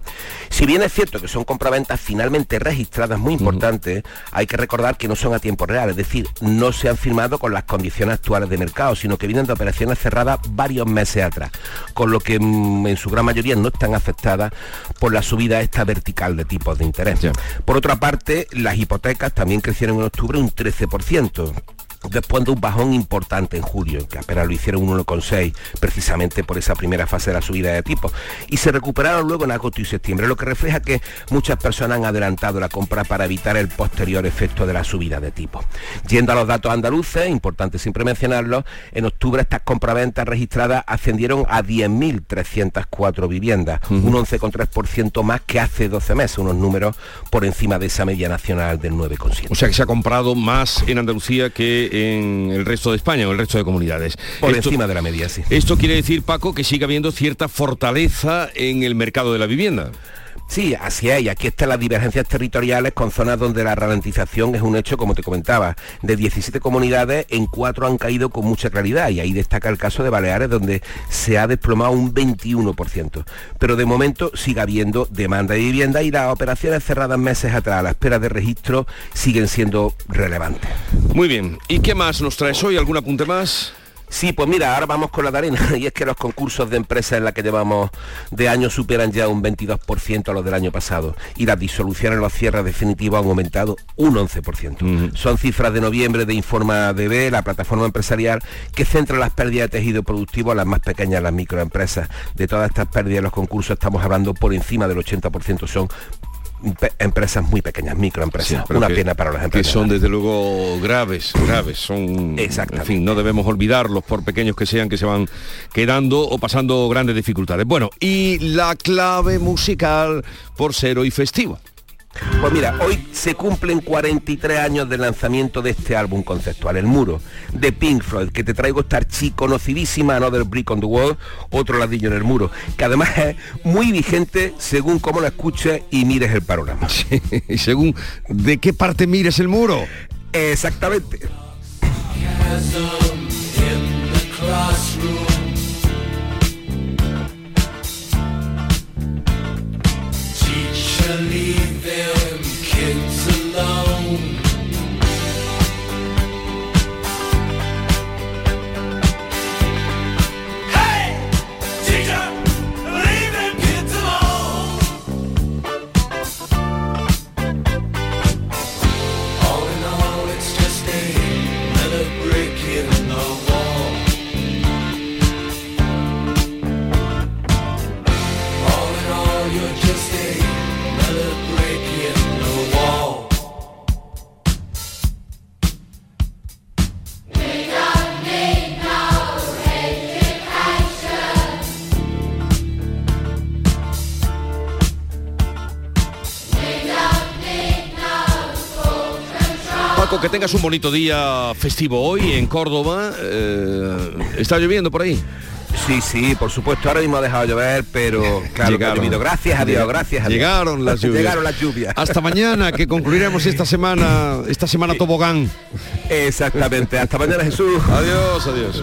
Si bien es cierto que son compraventas finalmente registradas muy importantes, hay que recordar que no son a tiempo real, es decir, no se han firmado con las condiciones actuales de mercado, sino que vienen de operaciones cerradas varios meses atrás, con lo que mm, en su gran mayoría no están afectadas por la subida esta vertical de tipos de interés. Por otra parte, las hipotecas también crecieron en octubre un 13% después de un bajón importante en julio, que apenas lo hicieron un 1,6, precisamente por esa primera fase de la subida de tipos, y se recuperaron luego en agosto y septiembre, lo que refleja que muchas personas han adelantado la compra para evitar el posterior efecto de la subida de tipos. Yendo a los datos andaluces, importante siempre mencionarlo, en octubre estas compraventas registradas ascendieron a 10.304 viviendas, un 11,3% más que hace 12 meses, unos números por encima de esa media nacional del 9,7. O sea que se ha comprado más en Andalucía que en el resto de España o el resto de comunidades. Por encima de la media, sí. Esto quiere decir, Paco, que sigue habiendo cierta fortaleza en el mercado de la vivienda. Sí, así es, y aquí están las divergencias territoriales con zonas donde la ralentización es un hecho, como te comentaba. De 17 comunidades, en 4 han caído con mucha claridad, y ahí destaca el caso de Baleares, donde se ha desplomado un 21%. Pero de momento sigue habiendo demanda de vivienda y las operaciones cerradas meses atrás a la espera de registro siguen siendo relevantes. Muy bien, ¿y qué más nos traes hoy? ¿Algún apunte más? Sí, pues mira, ahora vamos con la arena y es que los concursos de empresas en la que llevamos de año superan ya un 22% a los del año pasado y las disoluciones en los cierres definitivos han aumentado un 11%. Son cifras de noviembre de Informa DB, la plataforma empresarial que centra las pérdidas de tejido productivo a las más pequeñas, las microempresas. De todas estas pérdidas los concursos estamos hablando por encima del 80% son empresas muy pequeñas, microempresas. Una que- pena para las Que empresas. son desde luego graves, graves, son... En fin, no debemos olvidarlos por pequeños que sean, que se van quedando o pasando grandes dificultades. Bueno, y la clave musical por ser hoy festivo. Pues mira, hoy se cumplen 43 años del lanzamiento de este álbum conceptual, El Muro, de Pink Floyd, que te traigo esta archiconocidísima Another Brick on the Wall, otro ladrillo en el muro, que además es muy vigente según cómo lo escuches y mires el panorama. y según de qué parte mires el muro. Exactamente. solidão. Tengas un bonito día festivo hoy en Córdoba. Eh, ¿Está lloviendo por ahí? Sí, sí, por supuesto. Ahora mismo ha dejado de llover, pero claro, que ha llovido. Gracias a Dios, gracias a Dios. Llegaron las lluvias. Llegaron las lluvias. Hasta mañana, que concluiremos esta semana, esta semana tobogán. Exactamente. Hasta mañana, Jesús. Adiós, adiós.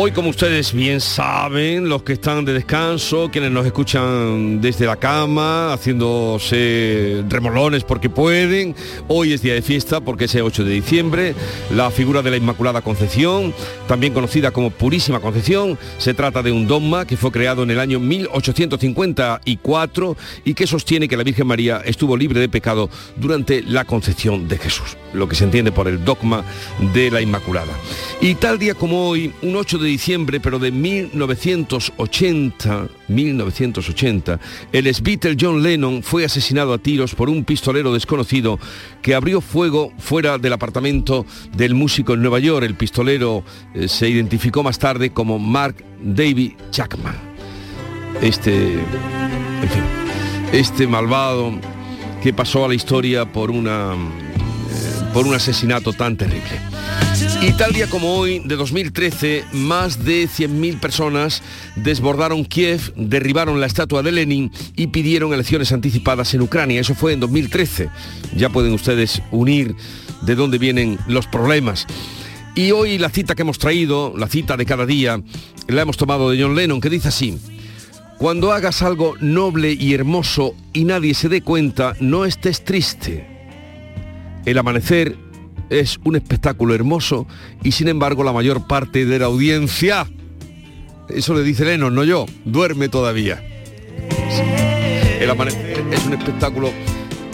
Hoy, como ustedes bien saben, los que están de descanso, quienes nos escuchan desde la cama, haciéndose remolones porque pueden, hoy es día de fiesta porque es el 8 de diciembre, la figura de la Inmaculada Concepción, también conocida como Purísima Concepción, se trata de un dogma que fue creado en el año 1854 y que sostiene que la Virgen María estuvo libre de pecado durante la concepción de Jesús, lo que se entiende por el dogma de la Inmaculada. Y tal día como hoy, un 8 de diciembre, pero de 1980, 1980, el ex John Lennon fue asesinado a tiros por un pistolero desconocido que abrió fuego fuera del apartamento del músico en Nueva York. El pistolero eh, se identificó más tarde como Mark David Chapman. Este, en fin, este malvado que pasó a la historia por una por un asesinato tan terrible. Y tal día como hoy, de 2013, más de 100.000 personas desbordaron Kiev, derribaron la estatua de Lenin y pidieron elecciones anticipadas en Ucrania. Eso fue en 2013. Ya pueden ustedes unir de dónde vienen los problemas. Y hoy la cita que hemos traído, la cita de cada día, la hemos tomado de John Lennon, que dice así. Cuando hagas algo noble y hermoso y nadie se dé cuenta, no estés triste. El amanecer es un espectáculo hermoso y sin embargo la mayor parte de la audiencia, eso le dice Lennon, no yo, duerme todavía. El amanecer es un espectáculo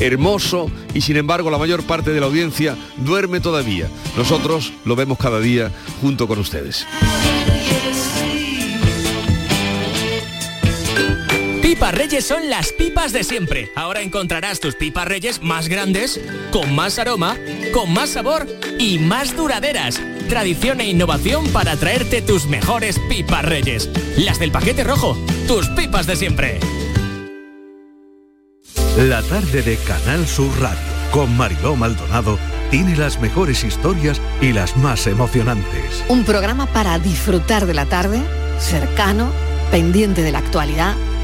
hermoso y sin embargo la mayor parte de la audiencia duerme todavía. Nosotros lo vemos cada día junto con ustedes. Pipas Reyes son las pipas de siempre. Ahora encontrarás tus pipas Reyes más grandes, con más aroma, con más sabor y más duraderas. Tradición e innovación para traerte tus mejores pipas Reyes. Las del paquete rojo, tus pipas de siempre. La tarde de Canal Sur Radio con Mariló Maldonado tiene las mejores historias y las más emocionantes. Un programa para disfrutar de la tarde, cercano, pendiente de la actualidad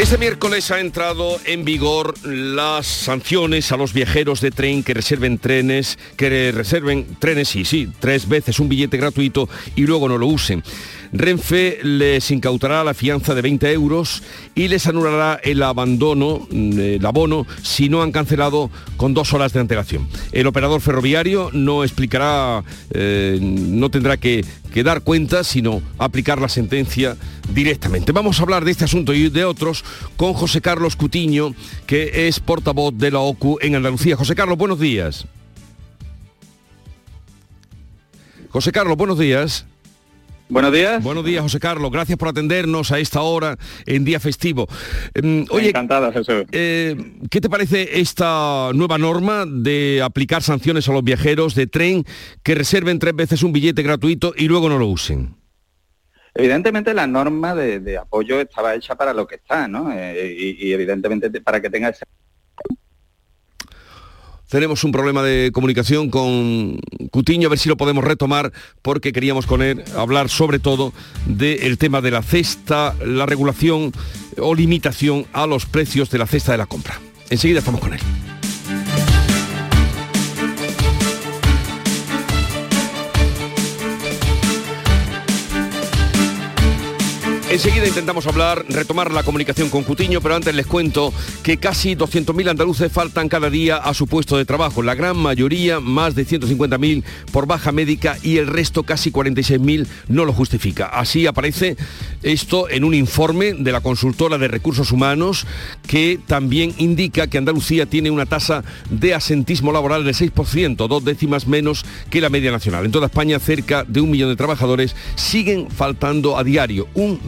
Este miércoles ha entrado en vigor las sanciones a los viajeros de tren que reserven trenes, que reserven trenes, sí, sí, tres veces un billete gratuito y luego no lo usen. Renfe les incautará la fianza de 20 euros y les anulará el abandono, mm, el abono, si no han cancelado con dos horas de antelación. El operador ferroviario no explicará, eh, no tendrá que, que dar cuenta, sino aplicar la sentencia directamente. Vamos a hablar de este asunto y de otros con José Carlos Cutiño, que es portavoz de la OCU en Andalucía. José Carlos, buenos días. José Carlos, buenos días. Buenos días. Buenos días, José Carlos. Gracias por atendernos a esta hora en día festivo. Eh, oye, Encantada, Jesús. eh, ¿qué te parece esta nueva norma de aplicar sanciones a los viajeros de tren que reserven tres veces un billete gratuito y luego no lo usen? Evidentemente la norma de, apoyo estaba hecha para lo que está, ¿no? Eh, y, y, evidentemente para que tenga ese tenemos un problema de comunicación con Cutiño, a ver si lo podemos retomar, porque queríamos con él hablar sobre todo del tema de la cesta, la regulación o limitación a los precios de la cesta de la compra. Enseguida estamos con él. Enseguida intentamos hablar, retomar la comunicación con Cutiño, pero antes les cuento que casi 200.000 andaluces faltan cada día a su puesto de trabajo. La gran mayoría, más de 150.000 por baja médica y el resto, casi 46.000, no lo justifica. Así aparece esto en un informe de la consultora de recursos humanos que también indica que Andalucía tiene una tasa de asentismo laboral del 6%, dos décimas menos que la media nacional. En toda España, cerca de un millón de trabajadores siguen faltando a diario. Un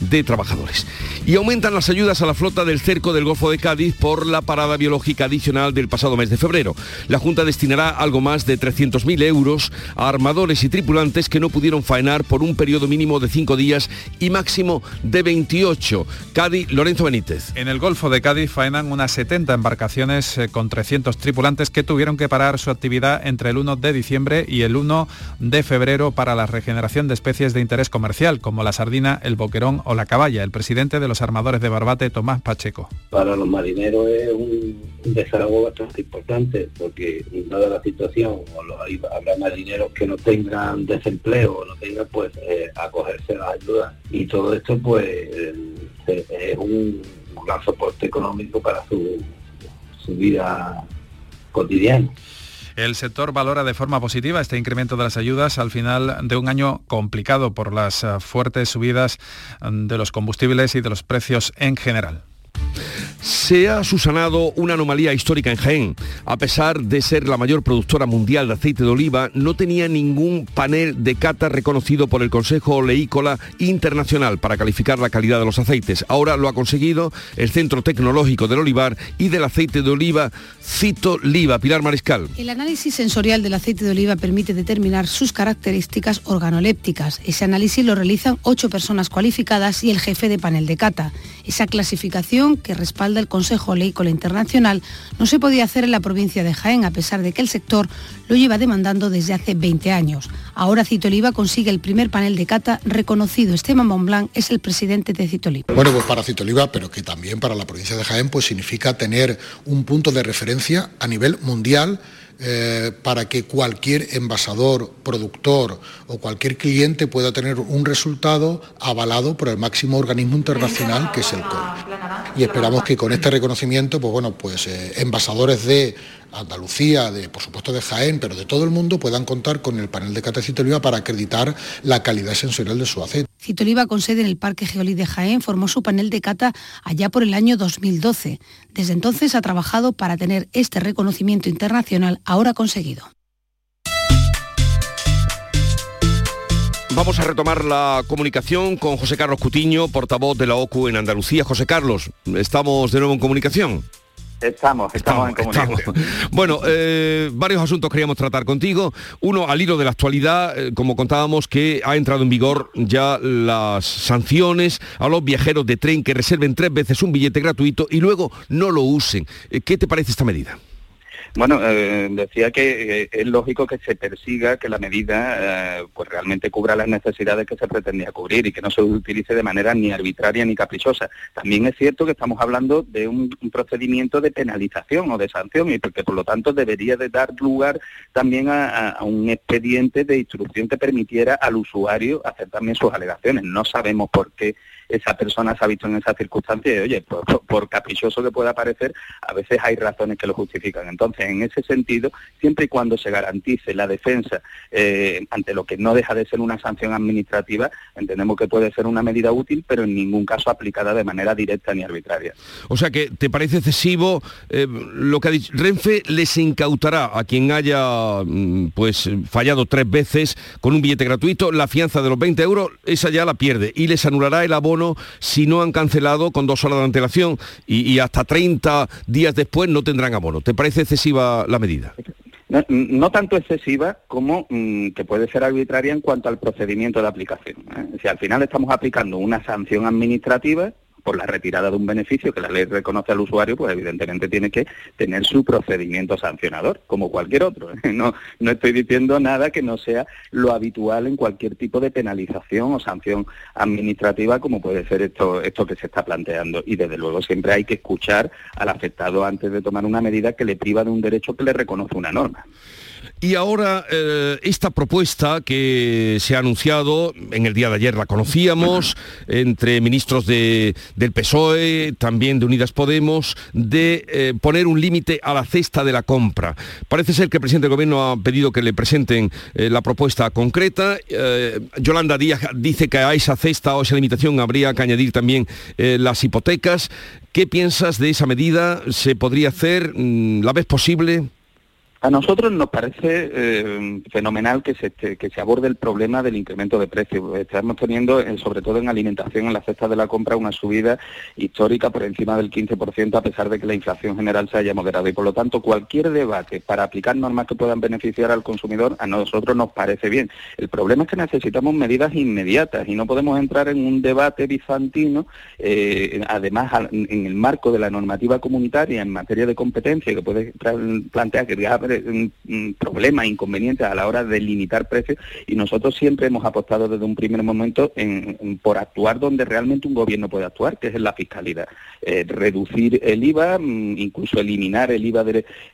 de trabajadores. Y aumentan las ayudas a la flota del cerco del Golfo de Cádiz por la parada biológica adicional del pasado mes de febrero. La Junta destinará algo más de 300.000 euros a armadores y tripulantes que no pudieron faenar por un periodo mínimo de 5 días y máximo de 28. Cádiz, Lorenzo Benítez. En el Golfo de Cádiz faenan unas 70 embarcaciones eh, con 300 tripulantes que tuvieron que parar su actividad entre el 1 de diciembre y el 1 de febrero para la regeneración de especies de interés comercial, como la sardina, el boquerón o la caballa. El presidente de los armadores de Barbate, Tomás Pacheco. Para los marineros es un, desahogo bastante importante porque dada la situación, habrá marineros que no tengan desempleo no tengan pues eh, acogerse a las ayudas y todo esto pues eh, es un gran soporte económico para su vida cotidiana. El sector valora de forma positiva este incremento de las ayudas al final de un año complicado por las eh, fuertes subidas mm, de los combustibles y de los precios en general se ha susanado una anomalía histórica en Jaén. A pesar de ser la mayor productora mundial de aceite de oliva, no tenía ningún panel de cata reconocido por el Consejo Oleícola Internacional para calificar la calidad de los aceites. Ahora lo ha conseguido el Centro Tecnológico del Olivar y del Aceite de Oliva Cito Liva. Pilar Mariscal. El análisis sensorial del aceite de oliva permite determinar sus características organolépticas. Ese análisis lo realizan ocho personas cualificadas y el jefe de panel de cata. Esa clasificación que respalda el Consejo Oleícola Internacional no se podía hacer en la provincia de Jaén, a pesar de que el sector lo lleva demandando desde hace 20 años. Ahora Citoliva consigue el primer panel de cata reconocido. Esteban Montblanc es el presidente de Citoliva. Bueno, pues para Citoliva, pero que también para la provincia de Jaén, pues significa tener un punto de referencia a nivel mundial eh, para que cualquier envasador, productor o cualquier cliente pueda tener un resultado avalado por el máximo organismo internacional que es el COI. Y esperamos que con este reconocimiento, pues bueno, pues eh, envasadores de Andalucía, de, por supuesto de Jaén, pero de todo el mundo puedan contar con el panel de cata Citoliva para acreditar la calidad sensorial de su aceite. Citoliva, con sede en el Parque Geolí de Jaén, formó su panel de cata allá por el año 2012. Desde entonces ha trabajado para tener este reconocimiento internacional ahora conseguido. Vamos a retomar la comunicación con José Carlos Cutiño, portavoz de la OCU en Andalucía. José Carlos, estamos de nuevo en comunicación. Estamos, estamos, en comunicación. Bueno, eh, varios asuntos queríamos tratar contigo. Uno, al hilo de la actualidad, eh, como contábamos, que ha entrado en vigor ya las sanciones a los viajeros de tren que reserven tres veces un billete gratuito y luego no lo usen. Eh, ¿Qué te parece esta medida? Bueno, eh, decía que eh, es lógico que se persiga que la medida eh, pues realmente cubra las necesidades que se pretendía cubrir y que no se utilice de manera ni arbitraria ni caprichosa. También es cierto que estamos hablando de un, procedimiento de penalización o de sanción y porque por lo tanto debería de dar lugar también a, un expediente de instrucción que permitiera al usuario hacer también sus alegaciones. No sabemos por qué esa persona se ha visto en esa circunstancia y oye, por caprichoso que pueda parecer, a veces hay razones que lo justifican. Entonces, en ese sentido, siempre y cuando se garantice la defensa eh, ante lo que no deja de ser una sanción administrativa, entendemos que puede ser una medida útil, pero en ningún caso aplicada de manera directa ni arbitraria. O sea que, ¿te parece excesivo eh, lo que ha dicho? Renfe les incautará a quien haya mm, pues fallado tres veces con un billete gratuito la fianza de los 20 euros, esa ya la pierde y les anulará el abono si no han cancelado con dos horas de antelación y, hasta 30 días después no tendrán abono. ¿Te parece excesivo? la medida? no, tanto excesiva como mm, que puede ser arbitraria en cuanto al procedimiento de aplicación. ¿eh? Si al final estamos aplicando una sanción administrativa, por la retirada de un beneficio que la ley reconoce al usuario, pues evidentemente tiene que tener su procedimiento sancionador, como cualquier otro. ¿eh? No, no estoy diciendo nada que no sea lo habitual en cualquier tipo de penalización o sanción administrativa, como puede ser esto, esto que se está planteando. Y desde luego siempre hay que escuchar al afectado antes de tomar una medida que le priva de un derecho que le reconoce una norma. Y ahora eh, esta propuesta que se ha anunciado, en el día de ayer la conocíamos, entre ministros del PSOE, también de Unidas Podemos, de eh, poner un límite a la cesta de la compra. Parece ser que el presidente del gobierno ha pedido que le presenten eh, la propuesta concreta. Yolanda Díaz dice que a esa cesta o esa limitación habría que añadir también las hipotecas. ¿Qué piensas de esa medida? ¿Se podría hacer? Mm, ¿La ves posible? A nosotros nos parece eh, fenomenal que se, aborde el problema del incremento de precios. Estamos teniendo, eh, sobre todo en alimentación, en la cesta de la compra, una subida histórica por encima del 15%, a pesar de que la inflación general se haya moderado. Y por lo tanto, cualquier debate para aplicar normas que puedan beneficiar al consumidor, a nosotros nos parece bien. El problema es que necesitamos medidas inmediatas y no podemos entrar en un debate bizantino, eh, además en el marco de la normativa comunitaria en materia de competencia, que puede plantear que un, problema, inconveniente a la hora de limitar precios y nosotros siempre hemos apostado desde un primer momento en, por actuar donde realmente un gobierno puede actuar, que es en la fiscalidad. Eh, reducir el IVA, mm, incluso eliminar el IVA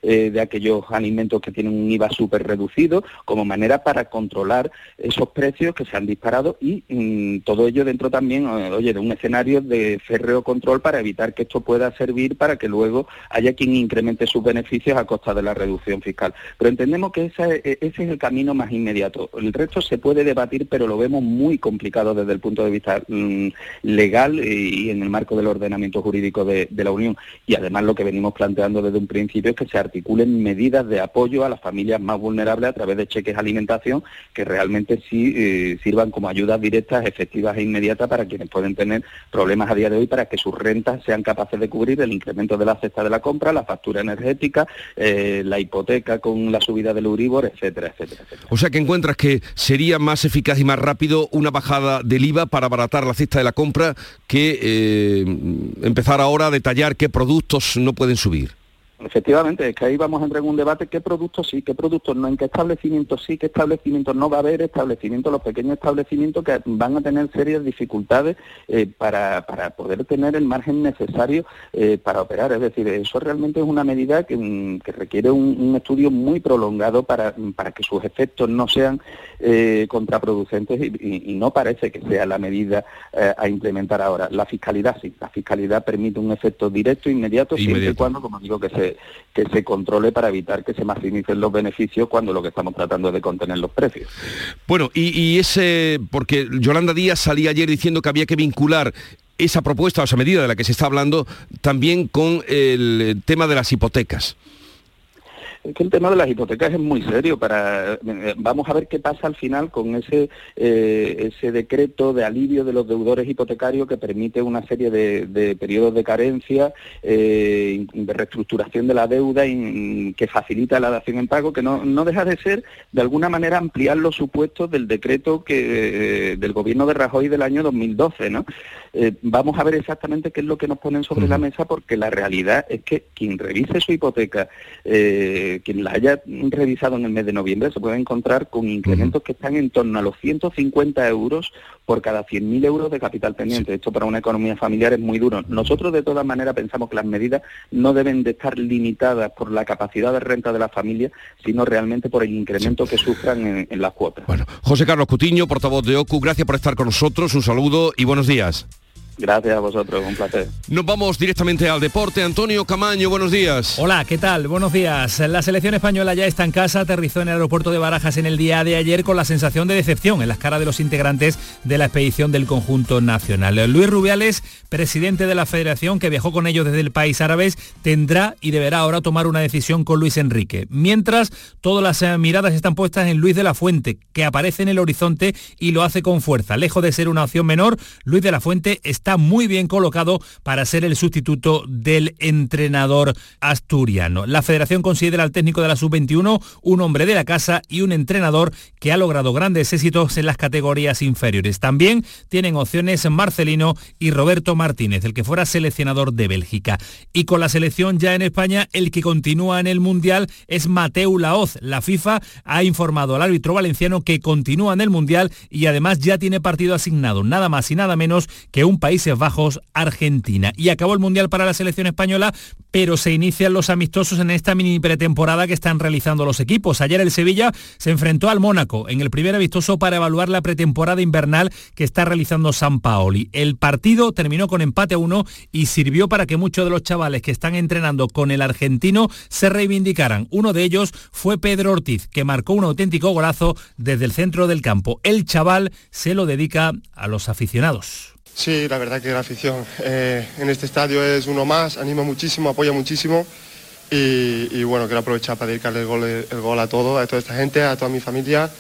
eh, de, aquellos alimentos que tienen un IVA súper reducido, como manera para controlar esos precios que se han disparado y mm, todo ello dentro también, eh, oye, de un escenario de férreo control para evitar que esto pueda servir para que luego haya quien incremente sus beneficios a costa de la reducción fiscal. Pero entendemos que ese, es el camino más inmediato. El resto se puede debatir, pero lo vemos muy complicado desde el punto de vista mm, legal y, en el marco del ordenamiento jurídico de, la Unión. Y además lo que venimos planteando desde un principio es que se articulen medidas de apoyo a las familias más vulnerables a través de cheques de alimentación que realmente sí eh, sirvan como ayudas directas, efectivas e inmediatas para quienes pueden tener problemas a día de hoy para que sus rentas sean capaces de cubrir el incremento de la cesta de la compra, la factura energética, eh, la hipoteca con la subida del Euribor, etcétera, etcétera. O sea que encuentras que sería más eficaz y más rápido una bajada del IVA para abaratar la cesta de la compra que eh, empezar ahora a detallar qué productos no pueden subir. Efectivamente, es que ahí vamos a entrar en un debate qué productos sí, qué productos no, en qué establecimientos sí, qué establecimientos no va a haber establecimientos, los pequeños establecimientos que van a tener serias dificultades eh, para, poder tener el margen necesario eh, para operar. Es decir, eso realmente es una medida que, mm, requiere un, estudio muy prolongado para, para que sus efectos no sean eh, contraproducentes y, no parece que sea la medida a implementar ahora. La fiscalidad sí, la fiscalidad permite un efecto directo, inmediato, siempre y cuando, como digo, que que se controle para evitar que se maximicen los beneficios cuando lo que estamos tratando es de contener los precios. Bueno, y, ese, porque Yolanda Díaz salía ayer diciendo que había que vincular esa propuesta o esa medida de la que se está hablando también con el tema de las hipotecas. Es que el tema de las hipotecas es muy serio. Para, eh, vamos a ver qué pasa al final con ese, eh, ese decreto de alivio de los deudores hipotecarios que permite una serie de, periodos de carencia, eh, de reestructuración de la deuda y, que facilita la dación en pago, que no, no deja de ser, de alguna manera, ampliar los supuestos del decreto que, del gobierno de Rajoy del año 2012. ¿no? vamos a ver exactamente qué es lo que nos ponen sobre la mesa, porque la realidad es que quien revise su hipoteca, quien la haya revisado en el mes de noviembre se puede encontrar con incrementos que están en torno a los 150 euros por cada 100.000 euros de capital pendiente. Esto para una economía familiar es muy duro. Nosotros de todas maneras pensamos que las medidas no deben de estar limitadas por la capacidad de renta de la familia, sino realmente por el incremento que sufran en, en las cuotas. Bueno, José Carlos Cutiño, portavoz de OCU, gracias por estar con nosotros, un saludo y buenos días. Gracias a vosotros, un placer. Nos vamos directamente al deporte. Antonio Camaño, buenos días. Hola, ¿qué tal? Buenos días. La selección española ya está en casa, aterrizó en el aeropuerto de Barajas en el día de ayer con la sensación de decepción en las caras de los integrantes de la expedición del conjunto nacional. Luis Rubiales, presidente de la federación que viajó con ellos desde el país árabe, tendrá y deberá ahora tomar una decisión con Luis Enrique. Mientras, todas las eh, miradas están puestas en Luis de la Fuente, que aparece en el horizonte y lo hace con fuerza. Lejos de ser una opción menor, Luis de la Fuente está está muy bien colocado para ser el sustituto del entrenador asturiano. La federación considera al técnico de la sub-21 un hombre de la casa y un entrenador que ha logrado grandes éxitos en las categorías inferiores. También tienen opciones Marcelino y Roberto Martínez, el que fuera seleccionador de Bélgica. Y con la selección ya en España, el que continúa en el Mundial es Mateu Laoz. La FIFA ha informado al árbitro valenciano que continúa en el Mundial y además ya tiene partido asignado, nada más y nada menos que un Países Bajos, Argentina. Y acabó el Mundial para la selección española, pero se inician los amistosos en esta mini pretemporada que están realizando los equipos. Ayer el Sevilla se enfrentó al Mónaco en el primer amistoso para evaluar la pretemporada invernal que está realizando San Paoli. El partido terminó con empate a uno y sirvió para que muchos de los chavales que están entrenando con el argentino se reivindicaran. Uno de ellos fue Pedro Ortiz, que marcó un auténtico golazo desde el centro del campo. El chaval se lo dedica a los aficionados. Sí, la verdad que la afición eh, en este estadio es uno más, anima muchísimo, apoya muchísimo y, bueno, quiero aprovechar para dedicarle el gol, el gol a todo, a toda esta gente, a toda mi familia,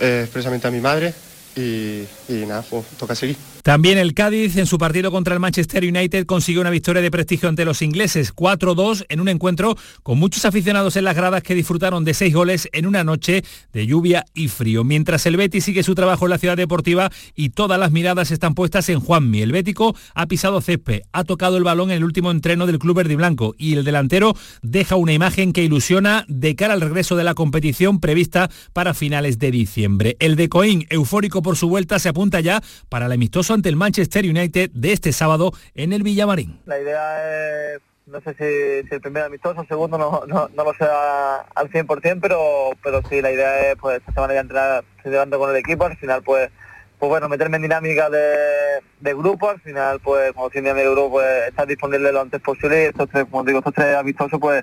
eh, expresamente a mi madre y, y nada, pues toca seguir. También el Cádiz en su partido contra el Manchester United consiguió una victoria de prestigio ante los ingleses, 4-2 en un encuentro con muchos aficionados en las gradas que disfrutaron de seis goles en una noche de lluvia y frío. Mientras el Betis sigue su trabajo en la ciudad deportiva y todas las miradas están puestas en Juanmi. El Bético ha pisado césped, ha tocado el balón en el último entreno del club verde y blanco y el delantero deja una imagen que ilusiona de cara al regreso de la competición prevista para finales de diciembre. El de Coín, eufórico por su vuelta, se apunta ya para el amistoso ante el Manchester United de este sábado en el Villamarín. La idea es, no sé si, el primer amistoso, el segundo no, no, lo sé al 100%, pero, pero sí, la idea es pues esta semana ya entrar llevando con el equipo, al final pues pues bueno, meterme en dinámica de, grupo, al final pues como siendo mi grupo pues estar disponible lo antes posible y estos tres, como digo, estos tres amistosos pues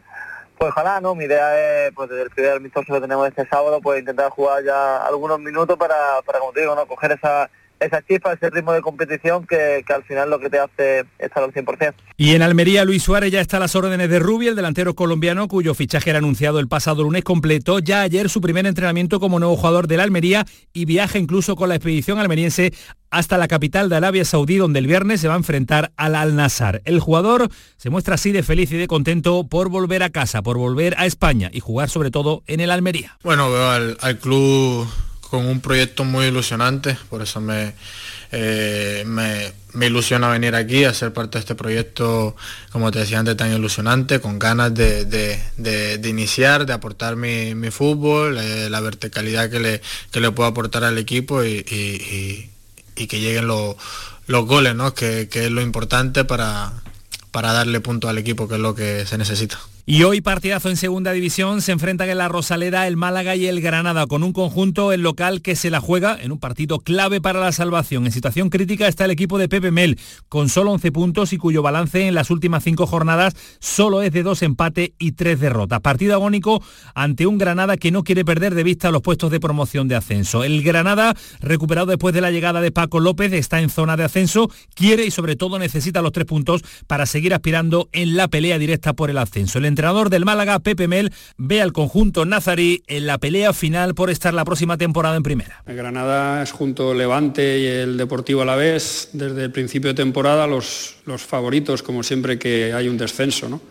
pues ojalá, ¿no? Mi idea es, pues desde el primer amistoso que tenemos este sábado, pues intentar jugar ya algunos minutos para, para como te digo, ¿no? Coger esa, esa chispa, ese ritmo de competición que, al final lo que te hace estar al 100%. Y en Almería, Luis Suárez ya está a las órdenes de Rubio, el delantero colombiano cuyo fichaje era anunciado el pasado lunes completo, ya ayer su primer entrenamiento como nuevo jugador del Almería y viaja incluso con la expedición almeriense hasta la capital de Arabia Saudí, donde el viernes se va a enfrentar al Al-Nassr. El jugador se muestra así de feliz y de contento por volver a casa, por volver a España y jugar sobre todo en el Almería. Bueno, veo al, al club con un proyecto muy ilusionante, por eso eh, me, me, ilusiona venir aquí a ser parte de este proyecto, como te decía antes, tan ilusionante, con ganas de, iniciar, de aportar mi, fútbol, eh, la verticalidad que le, que le puedo aportar al equipo y, que lleguen los goles, ¿no? que, que es lo importante para, para darle punto al equipo, que es lo que se necesita. Y hoy partidazo en segunda división se enfrentan en la Rosaleda el Málaga y el Granada con un conjunto el local que se la juega en un partido clave para la salvación. En situación crítica está el equipo de Pepe Mel con solo 11 puntos y cuyo balance en las últimas cinco jornadas solo es de dos empates y tres derrotas. Partido agónico ante un Granada que no quiere perder de vista los puestos de promoción de ascenso. El Granada, recuperado después de la llegada de Paco López, está en zona de ascenso, quiere y sobre todo necesita los tres puntos para seguir aspirando en la pelea directa por el ascenso. Entrenador del Málaga, Pepe Mel, ve al conjunto nazarí en la pelea final por estar la próxima temporada en primera. Granada es junto Levante y el Deportivo Alavés desde el principio de temporada los, favoritos, como siempre que hay un descenso. ¿no?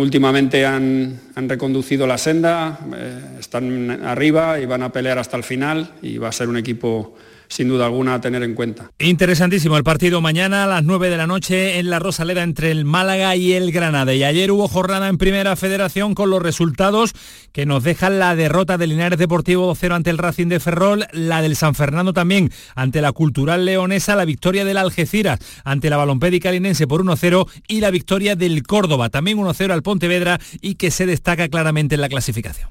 Últimamente han, han, reconducido la senda, eh, están arriba y van a pelear hasta el final y va a ser un equipo sin duda alguna a tener en cuenta. Interesantísimo el partido mañana a las 9 de la noche en la Rosaleda entre el Málaga y el Granada. Y ayer hubo jornada en Primera Federación con los resultados que nos dejan la derrota del Linares Deportivo 2-0 ante el Racing de Ferrol, la del San Fernando también ante la Cultural Leonesa, la victoria del Algeciras ante la Balompédica Linense por 1-0 y la victoria del Córdoba también 1-0 al Pontevedra y que se destaca claramente en la clasificación.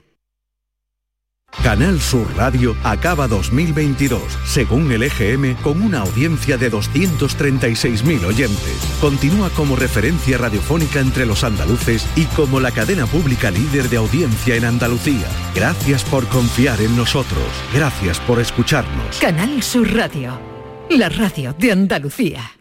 Canal Sur Radio acaba 2022, según el EGM, con una audiencia de 236.000 oyentes. Continúa como referencia radiofónica entre los andaluces y como la cadena pública líder de audiencia en Andalucía. Gracias por confiar en nosotros. Gracias por escucharnos. Canal Sur Radio, la radio de Andalucía.